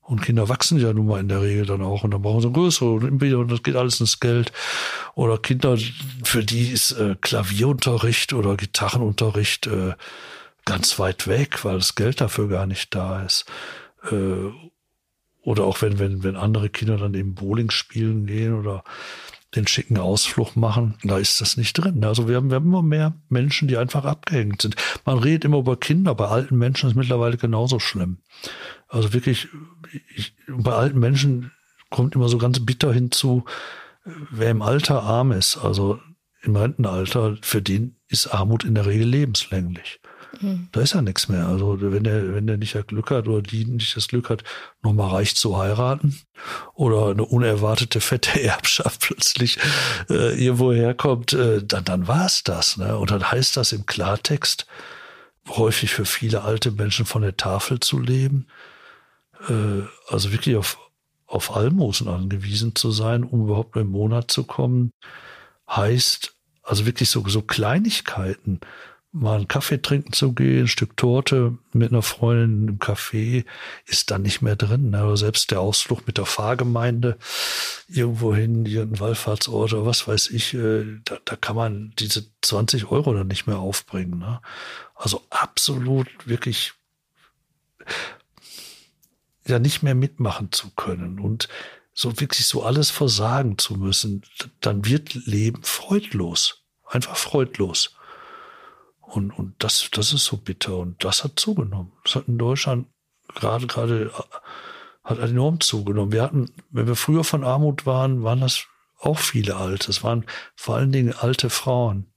Und Kinder wachsen ja nun mal in der Regel dann auch und dann brauchen sie größere und das geht alles ins Geld. Oder Kinder, für die ist äh, Klavierunterricht oder Gitarrenunterricht äh, ganz weit weg, weil das Geld dafür gar nicht da ist. Äh, oder auch wenn, wenn, wenn andere Kinder dann eben Bowling spielen gehen oder den schicken Ausflug machen, da ist das nicht drin. Also wir haben, wir haben immer mehr Menschen, die einfach abgehängt sind. Man redet immer über Kinder, bei alten Menschen ist mittlerweile genauso schlimm. Also wirklich, ich, bei alten Menschen kommt immer so ganz bitter hinzu, wer im Alter arm ist, also im Rentenalter, für den ist Armut in der Regel lebenslänglich. Mhm. Da ist ja nichts mehr. Also wenn der, wenn der nicht das Glück hat oder die nicht das Glück hat, nochmal reich zu heiraten oder eine unerwartete fette Erbschaft plötzlich äh, irgendwo herkommt, äh, dann, dann war es das. Ne? Und dann heißt das im Klartext, häufig für viele alte Menschen von der Tafel zu leben, äh, also wirklich auf, auf Almosen angewiesen zu sein, um überhaupt im Monat zu kommen, heißt also wirklich so, so Kleinigkeiten, mal einen Kaffee trinken zu gehen, ein Stück Torte mit einer Freundin im Café ist dann nicht mehr drin. Aber selbst der Ausflug mit der Fahrgemeinde irgendwohin, irgendein Wallfahrtsort oder was weiß ich, äh, da, da kann man diese 20 Euro dann nicht mehr aufbringen. Ne? Also absolut wirklich ja nicht mehr mitmachen zu können und so wirklich so alles versagen zu müssen, dann wird Leben freudlos. Einfach freudlos. Und, und das, das ist so bitter und das hat zugenommen. Das hat in Deutschland gerade, gerade, hat enorm zugenommen. Wir hatten, wenn wir früher von Armut waren, waren das auch viele Alte. Es waren vor allen Dingen alte Frauen,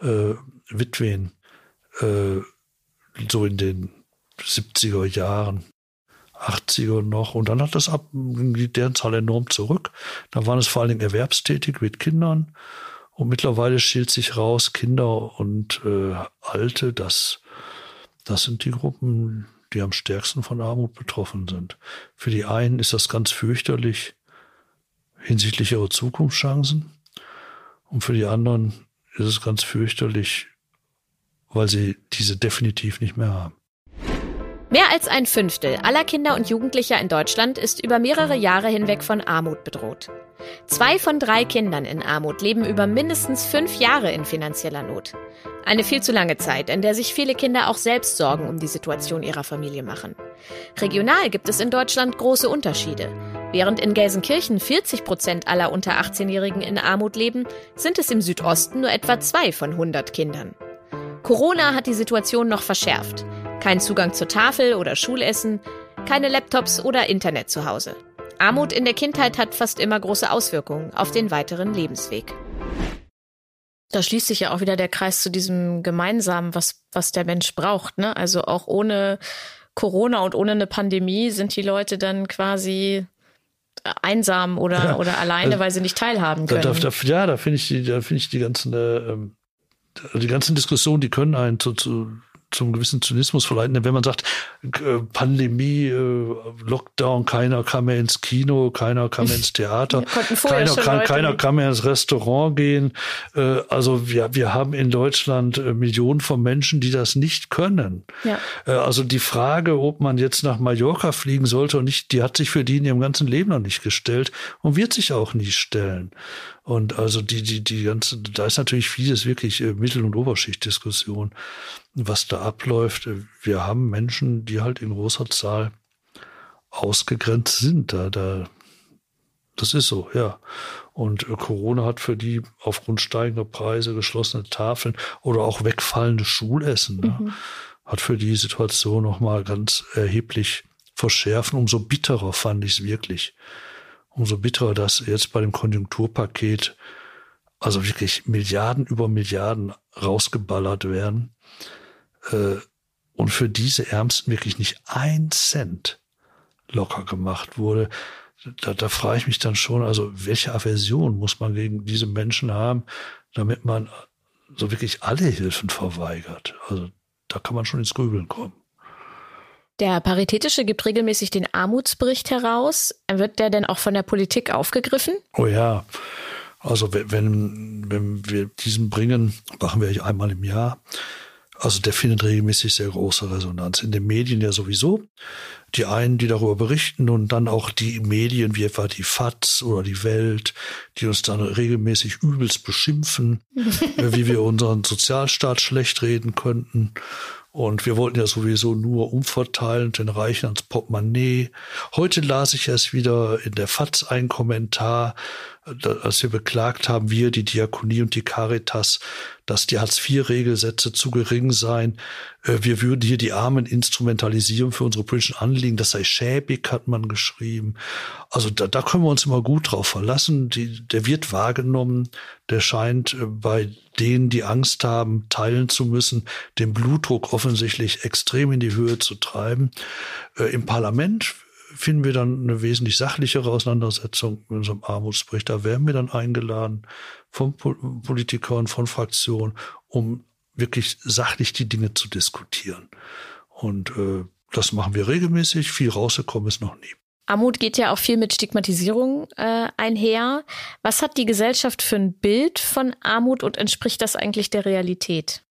äh, Witwen, äh, so in den 70er Jahren, 80er noch. Und dann hat das ab, deren Zahl enorm zurück. Da waren es vor allen Dingen erwerbstätig mit Kindern. Und mittlerweile schält sich raus, Kinder und äh, Alte, das, das sind die Gruppen, die am stärksten von Armut betroffen sind. Für die einen ist das ganz fürchterlich hinsichtlich ihrer Zukunftschancen. Und für die anderen ist es ganz fürchterlich, weil sie diese definitiv nicht mehr haben. Mehr als ein Fünftel aller Kinder und Jugendlicher in Deutschland ist über mehrere Jahre hinweg von Armut bedroht. Zwei von drei Kindern in Armut leben über mindestens fünf Jahre in finanzieller Not. Eine viel zu lange Zeit, in der sich viele Kinder auch selbst Sorgen um die Situation ihrer Familie machen. Regional gibt es in Deutschland große Unterschiede. Während in Gelsenkirchen 40 Prozent aller unter 18-Jährigen in Armut leben, sind es im Südosten nur etwa zwei von 100 Kindern. Corona hat die Situation noch verschärft. Kein Zugang zur Tafel oder Schulessen, keine Laptops oder Internet zu Hause. Armut in der Kindheit hat fast immer große Auswirkungen auf den weiteren Lebensweg. Da schließt sich ja auch wieder der Kreis zu diesem Gemeinsamen, was, was der Mensch braucht. Ne? Also auch ohne Corona und ohne eine Pandemie sind die Leute dann quasi einsam oder, ja, oder alleine, also, weil sie nicht teilhaben können. Da, da, ja, da finde ich die, da finde ich die ganzen, äh, die ganzen Diskussionen, die können einen zu, zu zum gewissen Zynismus verleiten, wenn man sagt, äh, Pandemie, äh, Lockdown, keiner kam mehr ins Kino, keiner kam mehr ins Theater, keiner, kann, keiner kann mehr ins Restaurant gehen. Äh, also wir, wir haben in Deutschland Millionen von Menschen, die das nicht können. Ja. Also die Frage, ob man jetzt nach Mallorca fliegen sollte und nicht, die hat sich für die in ihrem ganzen Leben noch nicht gestellt und wird sich auch nie stellen. Und also die, die, die ganze, da ist natürlich vieles wirklich äh, Mittel- und Oberschichtdiskussion, was da abläuft. Wir haben Menschen, die halt in großer Zahl ausgegrenzt sind. Da, da, das ist so, ja. Und äh, Corona hat für die aufgrund steigender Preise geschlossene Tafeln oder auch wegfallende Schulessen, ne, mhm. hat für die Situation nochmal ganz erheblich verschärfen. Umso bitterer fand ich es wirklich umso bitterer, dass jetzt bei dem Konjunkturpaket also wirklich Milliarden über Milliarden rausgeballert werden und für diese Ärmsten wirklich nicht ein Cent locker gemacht wurde. Da, da frage ich mich dann schon, also welche Aversion muss man gegen diese Menschen haben, damit man so wirklich alle Hilfen verweigert? Also da kann man schon ins Grübeln kommen. Der Paritätische gibt regelmäßig den Armutsbericht heraus. Wird der denn auch von der Politik aufgegriffen? Oh ja. Also wenn, wenn wir diesen bringen, machen wir einmal im Jahr. Also der findet regelmäßig sehr große Resonanz. In den Medien ja sowieso. Die einen, die darüber berichten und dann auch die Medien wie etwa die FATS oder die Welt, die uns dann regelmäßig übelst beschimpfen, wie wir unseren Sozialstaat schlecht reden könnten und wir wollten ja sowieso nur umverteilen, den Reichen ans Portemonnaie. Heute las ich erst wieder in der FAZ einen Kommentar, als wir beklagt haben, wir, die Diakonie und die Caritas, dass die Hartz-IV-Regelsätze zu gering seien. Äh, wir würden hier die Armen instrumentalisieren für unsere politischen Anliegen. Das sei schäbig, hat man geschrieben. Also da, da können wir uns immer gut drauf verlassen. Die, der wird wahrgenommen. Der scheint äh, bei denen, die Angst haben, teilen zu müssen, den Blutdruck offensichtlich extrem in die Höhe zu treiben. Äh, Im Parlament finden wir dann eine wesentlich sachlichere Auseinandersetzung mit unserem Armutsbericht. Da werden wir dann eingeladen von Politikern, von Fraktionen, um wirklich sachlich die Dinge zu diskutieren. Und äh, das machen wir regelmäßig. Viel rausgekommen ist noch nie. Armut geht ja auch viel mit Stigmatisierung äh, einher. Was hat die Gesellschaft für ein Bild von Armut und entspricht das eigentlich der Realität?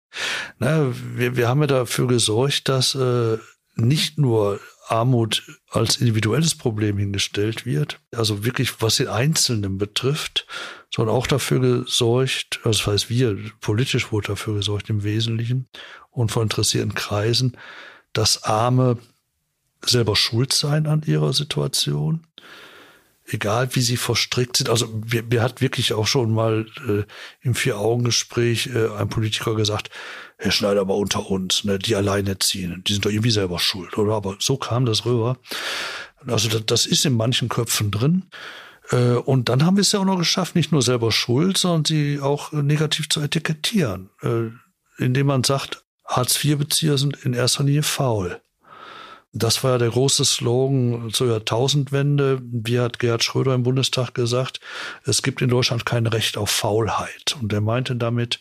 Na, wir, wir haben ja dafür gesorgt, dass äh, nicht nur Armut als individuelles Problem hingestellt wird, also wirklich was den Einzelnen betrifft, sondern auch dafür gesorgt, also das heißt wir, politisch wurde dafür gesorgt im Wesentlichen und von interessierten Kreisen, dass Arme selber schuld sein an ihrer Situation, egal wie sie verstrickt sind. Also mir, mir hat wirklich auch schon mal äh, im Vier-Augen-Gespräch äh, ein Politiker gesagt, Herr Schneider, aber unter uns, ne, die Alleinerziehenden, die sind doch irgendwie selber schuld, oder? Aber so kam das rüber. Also das, das ist in manchen Köpfen drin. Äh, und dann haben wir es ja auch noch geschafft, nicht nur selber schuld, sondern sie auch negativ zu etikettieren, äh, indem man sagt, Hartz-IV-Bezieher sind in erster Linie faul. Das war ja der große Slogan zur Jahrtausendwende. Wie hat Gerhard Schröder im Bundestag gesagt, es gibt in Deutschland kein Recht auf Faulheit. Und er meinte damit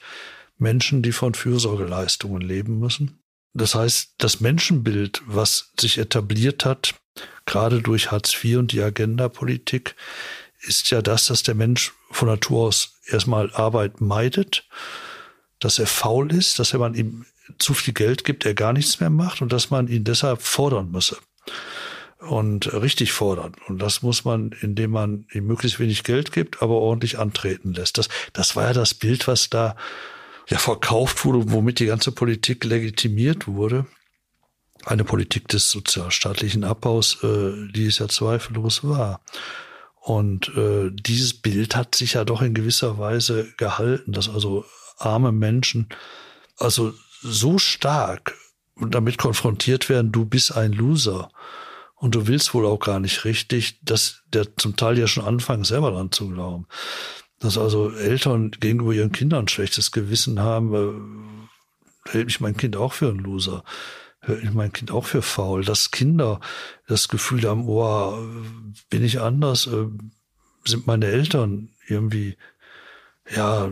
Menschen, die von Fürsorgeleistungen leben müssen. Das heißt, das Menschenbild, was sich etabliert hat, gerade durch Hartz IV und die Agenda-Politik, ist ja das, dass der Mensch von Natur aus erstmal Arbeit meidet, dass er faul ist, dass er man ihm zu viel Geld gibt, er gar nichts mehr macht und dass man ihn deshalb fordern müsse. Und richtig fordern. Und das muss man, indem man ihm möglichst wenig Geld gibt, aber ordentlich antreten lässt. Das, das war ja das Bild, was da ja verkauft wurde, womit die ganze Politik legitimiert wurde. Eine Politik des sozialstaatlichen Abbaus, äh, die es ja zweifellos war. Und äh, dieses Bild hat sich ja doch in gewisser Weise gehalten, dass also arme Menschen also so stark damit konfrontiert werden, du bist ein Loser und du willst wohl auch gar nicht richtig, dass der zum Teil ja schon anfangen, selber dran zu glauben. Dass also Eltern gegenüber ihren Kindern ein schlechtes Gewissen haben, äh, hält mich mein Kind auch für ein Loser, hält mich mein Kind auch für faul. Dass Kinder das Gefühl haben, oh, bin ich anders, äh, sind meine Eltern irgendwie, ja,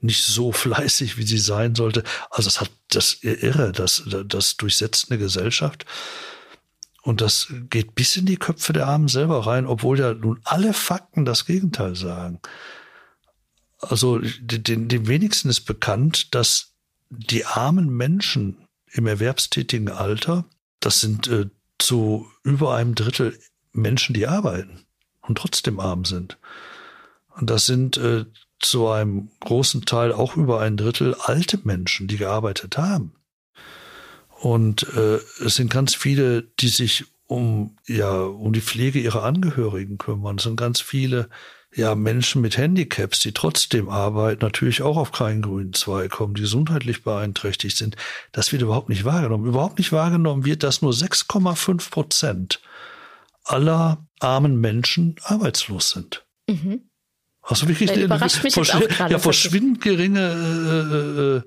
nicht so fleißig, wie sie sein sollte. Also das hat das irre, das, das durchsetzt eine Gesellschaft. Und das geht bis in die Köpfe der Armen selber rein, obwohl ja nun alle Fakten das Gegenteil sagen. Also den, den wenigsten ist bekannt, dass die armen Menschen im erwerbstätigen Alter, das sind äh, zu über einem Drittel Menschen, die arbeiten und trotzdem arm sind. Und das sind äh, zu einem großen Teil auch über ein Drittel alte Menschen, die gearbeitet haben. Und äh, es sind ganz viele, die sich um ja um die Pflege ihrer Angehörigen kümmern. Es sind ganz viele ja Menschen mit Handicaps, die trotzdem arbeiten, natürlich auch auf keinen grünen Zweig kommen, die gesundheitlich beeinträchtigt sind. Das wird überhaupt nicht wahrgenommen. Überhaupt nicht wahrgenommen wird, dass nur 6,5 Prozent aller armen Menschen arbeitslos sind. Mhm. Also wirklich eine, ja, verschwindend geringe äh, äh, äh,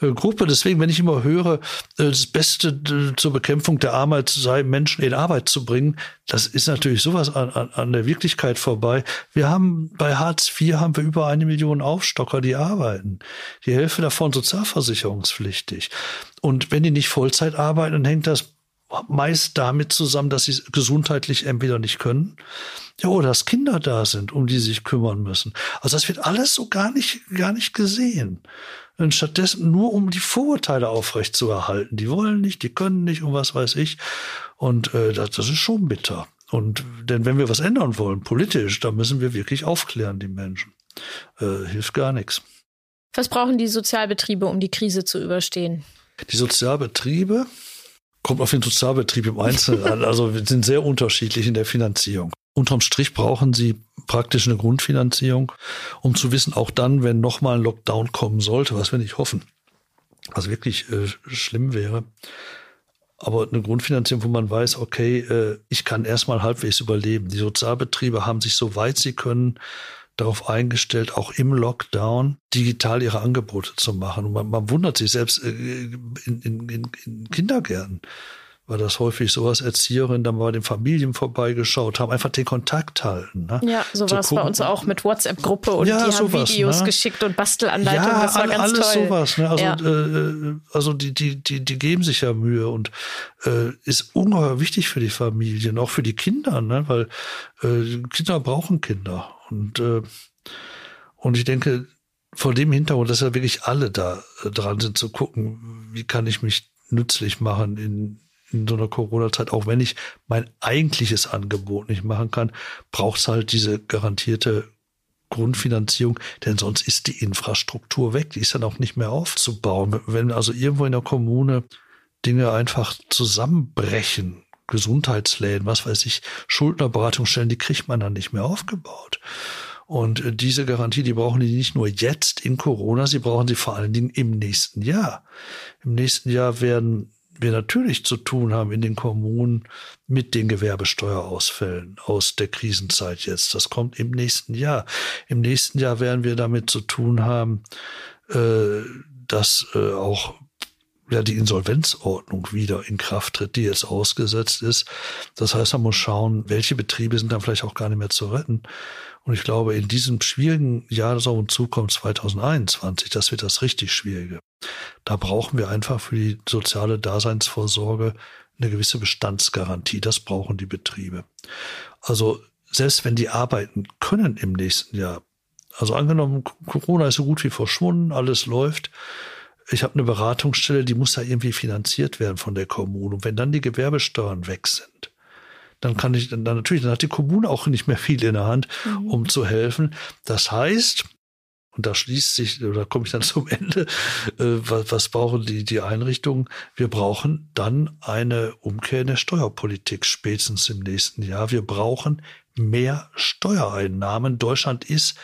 Gruppe. Deswegen, wenn ich immer höre, äh, das Beste äh, zur Bekämpfung der Armut sei, Menschen in Arbeit zu bringen, das ist natürlich sowas an, an, an der Wirklichkeit vorbei. Wir haben bei Hartz IV haben wir über eine Million Aufstocker, die arbeiten. Die Hälfte davon sozialversicherungspflichtig. Und wenn die nicht Vollzeit arbeiten, dann hängt das meist damit zusammen, dass sie gesundheitlich entweder nicht können, ja, oder dass Kinder da sind, um die sie sich kümmern müssen. Also das wird alles so gar nicht, gar nicht gesehen. Und stattdessen nur um die Vorurteile aufrechtzuerhalten. Die wollen nicht, die können nicht und was weiß ich. Und äh, das, das ist schon bitter. Und denn wenn wir was ändern wollen, politisch, dann müssen wir wirklich aufklären, die Menschen. Äh, hilft gar nichts. Was brauchen die Sozialbetriebe, um die Krise zu überstehen? Die Sozialbetriebe, kommt auf den Sozialbetrieb im Einzelnen an. Also wir sind sehr unterschiedlich in der Finanzierung. Unterm Strich brauchen sie praktisch eine Grundfinanzierung, um zu wissen, auch dann, wenn nochmal ein Lockdown kommen sollte, was wir nicht hoffen, was wirklich äh, schlimm wäre. Aber eine Grundfinanzierung, wo man weiß, okay, äh, ich kann erstmal halbwegs überleben. Die Sozialbetriebe haben sich so weit sie können darauf eingestellt, auch im Lockdown digital ihre Angebote zu machen. Und man, man wundert sich selbst äh, in, in, in Kindergärten war das häufig so, als Erzieherin dann bei den Familien vorbeigeschaut haben, einfach den Kontakt halten. Ne? Ja, so war es bei uns auch mit WhatsApp-Gruppe und ja, die haben Videos ne? geschickt und Bastelanleitungen. Ja, das war ganz alles toll. sowas. Ne? Also, ja. äh, also die, die, die, die geben sich ja Mühe und äh, ist ungeheuer wichtig für die Familien, auch für die Kinder, ne? weil äh, Kinder brauchen Kinder. Und, äh, und ich denke, vor dem Hintergrund, dass ja wirklich alle da äh, dran sind zu gucken, wie kann ich mich nützlich machen in in so einer Corona-Zeit, auch wenn ich mein eigentliches Angebot nicht machen kann, braucht es halt diese garantierte Grundfinanzierung, denn sonst ist die Infrastruktur weg. Die ist dann auch nicht mehr aufzubauen. Wenn also irgendwo in der Kommune Dinge einfach zusammenbrechen, Gesundheitsläden, was weiß ich, Schuldnerberatungsstellen, die kriegt man dann nicht mehr aufgebaut. Und äh, diese Garantie, die brauchen die nicht nur jetzt in Corona, sie brauchen sie vor allen Dingen im nächsten Jahr. Im nächsten Jahr werden wir natürlich zu tun haben in den Kommunen mit den Gewerbesteuerausfällen aus der Krisenzeit jetzt. Das kommt im nächsten Jahr. Im nächsten Jahr werden wir damit zu tun haben, äh, dass äh, auch ja die Insolvenzordnung wieder in Kraft tritt, die jetzt ausgesetzt ist. Das heißt, man muss schauen, welche Betriebe sind dann vielleicht auch gar nicht mehr zu retten. Und ich glaube, in diesem schwierigen Jahr, das auf uns zukommt, 2021, das wird das richtig Schwierige. Da brauchen wir einfach für die soziale Daseinsvorsorge eine gewisse Bestandsgarantie. Das brauchen die Betriebe. Also selbst wenn die arbeiten können im nächsten Jahr, also angenommen, Corona ist so gut wie verschwunden, alles läuft, ich habe eine Beratungsstelle, die muss ja irgendwie finanziert werden von der Kommune. Und wenn dann die Gewerbesteuern weg sind, dann kann ich dann natürlich, dann hat die Kommune auch nicht mehr viel in der Hand, mhm. um zu helfen. Das heißt, und da schließt sich, oder komme ich dann zum Ende, äh, was, was brauchen die, die Einrichtungen? Wir brauchen dann eine Umkehr in der Steuerpolitik spätestens im nächsten Jahr. Wir brauchen mehr Steuereinnahmen. Deutschland ist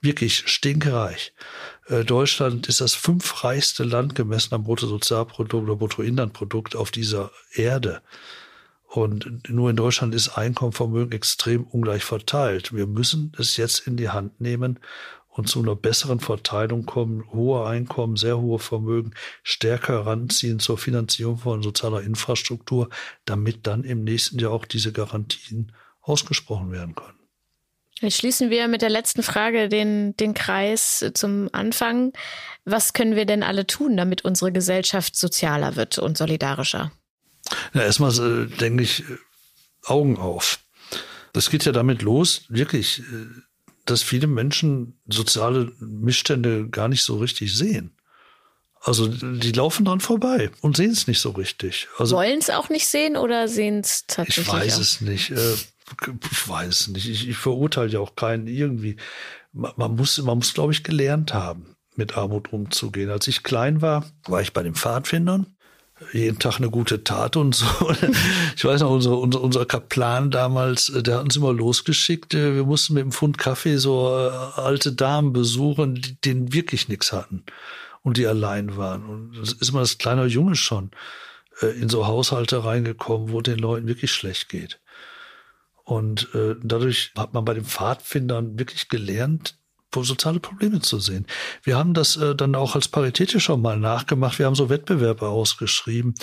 wirklich stinkereich. Äh, Deutschland ist das fünfreichste Land gemessen am Bruttosozialprodukt oder Bruttoinlandprodukt auf dieser Erde. Und nur in Deutschland ist Einkommen, Vermögen extrem ungleich verteilt. Wir müssen es jetzt in die Hand nehmen und zu einer besseren Verteilung kommen, hohe Einkommen, sehr hohe Vermögen stärker heranziehen zur Finanzierung von sozialer Infrastruktur, damit dann im nächsten Jahr auch diese Garantien ausgesprochen werden können. Jetzt schließen wir mit der letzten Frage den, den Kreis zum Anfang. Was können wir denn alle tun, damit unsere Gesellschaft sozialer wird und solidarischer? Ja, erstmal äh, denke ich, Augen auf. Das geht ja damit los, wirklich, äh, dass viele Menschen soziale Missstände gar nicht so richtig sehen. Also die laufen dran vorbei und sehen es nicht so richtig. Also, Wollen es auch nicht sehen oder sehen es tatsächlich? Ich weiß auch? es nicht. Äh, ich weiß es nicht. Ich, ich verurteile ja auch keinen irgendwie. Man, man muss, man muss, glaube ich, gelernt haben, mit Armut umzugehen. Als ich klein war, war ich bei den Pfadfindern. Jeden Tag eine gute Tat und so. Ich weiß noch, unser, unser, unser Kaplan damals, äh, der hat uns immer losgeschickt. Äh, wir mussten mit dem Pfund Kaffee so äh, alte Damen besuchen, die, denen wirklich nichts hatten und die allein waren. Und das ist mal das kleine Junge schon in so Haushalte reingekommen, wo den Leuten wirklich schlecht geht. Und dadurch hat man bei den Pfadfindern wirklich gelernt, soziale Probleme zu sehen. Wir haben das äh, dann auch als paritätischer mal nachgemacht. Wir haben so Wettbewerbe ausgeschrieben.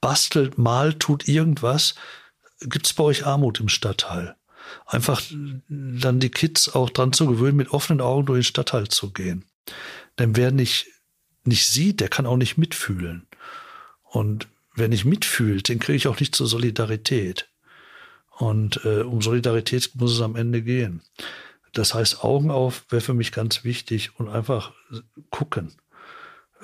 Bastelt, malt, tut irgendwas. Gibt es bei euch Armut im Stadtteil? Einfach dann die Kids auch dran zu gewöhnen, mit offenen Augen durch den Stadtteil zu gehen. Denn wer nicht, nicht sieht, der kann auch nicht mitfühlen. Und wer nicht mitfühlt, den kriege ich auch nicht zur Solidarität. Und äh, um Solidarität muss es am Ende gehen. Das heißt, Augen auf wäre für mich ganz wichtig und einfach gucken.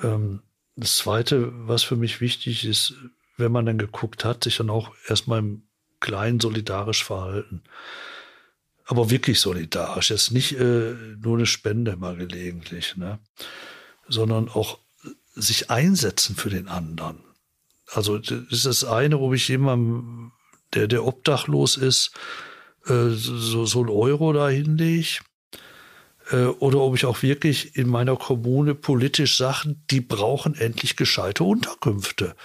Ähm, das Zweite, was für mich wichtig ist, wenn man dann geguckt hat, sich dann auch erstmal im Kleinen solidarisch verhalten. Aber wirklich solidarisch. Jetzt nicht äh, nur eine Spende mal gelegentlich, ne? sondern auch sich einsetzen für den anderen. Also das ist das eine, ob ich jemandem der, der obdachlos ist, äh, so, so ein Euro da hinlege äh, oder ob ich auch wirklich in meiner Kommune politisch Sachen, die brauchen endlich gescheite Unterkünfte.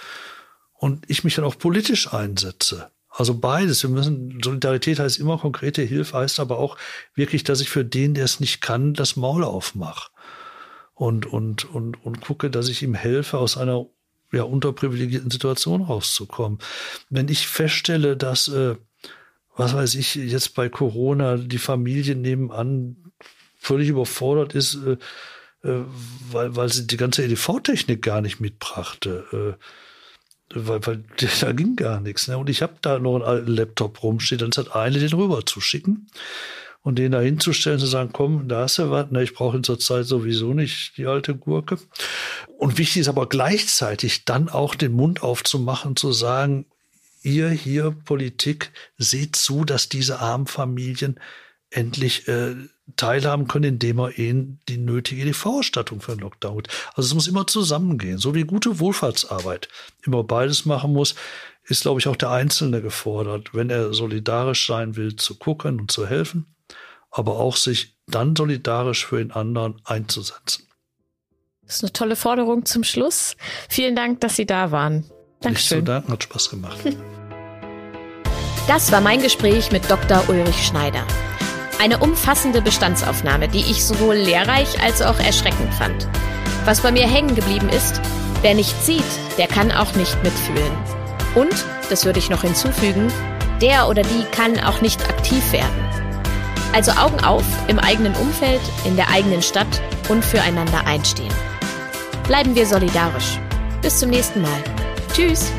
Und ich mich dann auch politisch einsetze. Also beides. Wir müssen, Solidarität heißt immer konkrete Hilfe, heißt aber auch wirklich, dass ich für den, der es nicht kann, das Maul aufmache. Und, und, und, und gucke, dass ich ihm helfe, aus einer ja, unterprivilegierten Situation rauszukommen. Wenn ich feststelle, dass, äh, was weiß ich, jetzt bei Corona die Familie nebenan völlig überfordert ist, äh, äh, weil, weil sie die ganze EDV-Technik gar nicht mitbrachte. Äh, weil, weil da ging gar nichts. Ne? Und ich habe da noch einen alten Laptop rumstehen, dann ist das eine, den rüber zu schicken und den da hinzustellen, zu sagen, komm, da hast du was, ne, ich brauche in zur Zeit sowieso nicht die alte Gurke. Und wichtig ist aber gleichzeitig dann auch den Mund aufzumachen, zu sagen, ihr hier Politik, seht zu, dass diese armen Familien endlich äh, teilhaben können, indem er ihnen die nötige EDV-Ausstattung für den Lockdown holt. Also es muss immer zusammengehen. So wie gute Wohlfahrtsarbeit immer beides machen muss, ist, glaube ich, auch der Einzelne gefordert, wenn er solidarisch sein will, zu gucken und zu helfen, aber auch sich dann solidarisch für den anderen einzusetzen. Das ist eine tolle Forderung zum Schluss. Vielen Dank, dass Sie da waren. Dankeschön. Nicht zu danken, hat Spaß gemacht. Das war mein Gespräch mit Dr. Ulrich Schneider. Eine umfassende Bestandsaufnahme, die ich sowohl lehrreich als auch erschreckend fand. Was bei mir hängen geblieben ist, wer nicht sieht, der kann auch nicht mitfühlen. Und, das würde ich noch hinzufügen, der oder die kann auch nicht aktiv werden. Also Augen auf im eigenen Umfeld, in der eigenen Stadt und füreinander einstehen. Bleiben wir solidarisch. Bis zum nächsten Mal. Tschüss.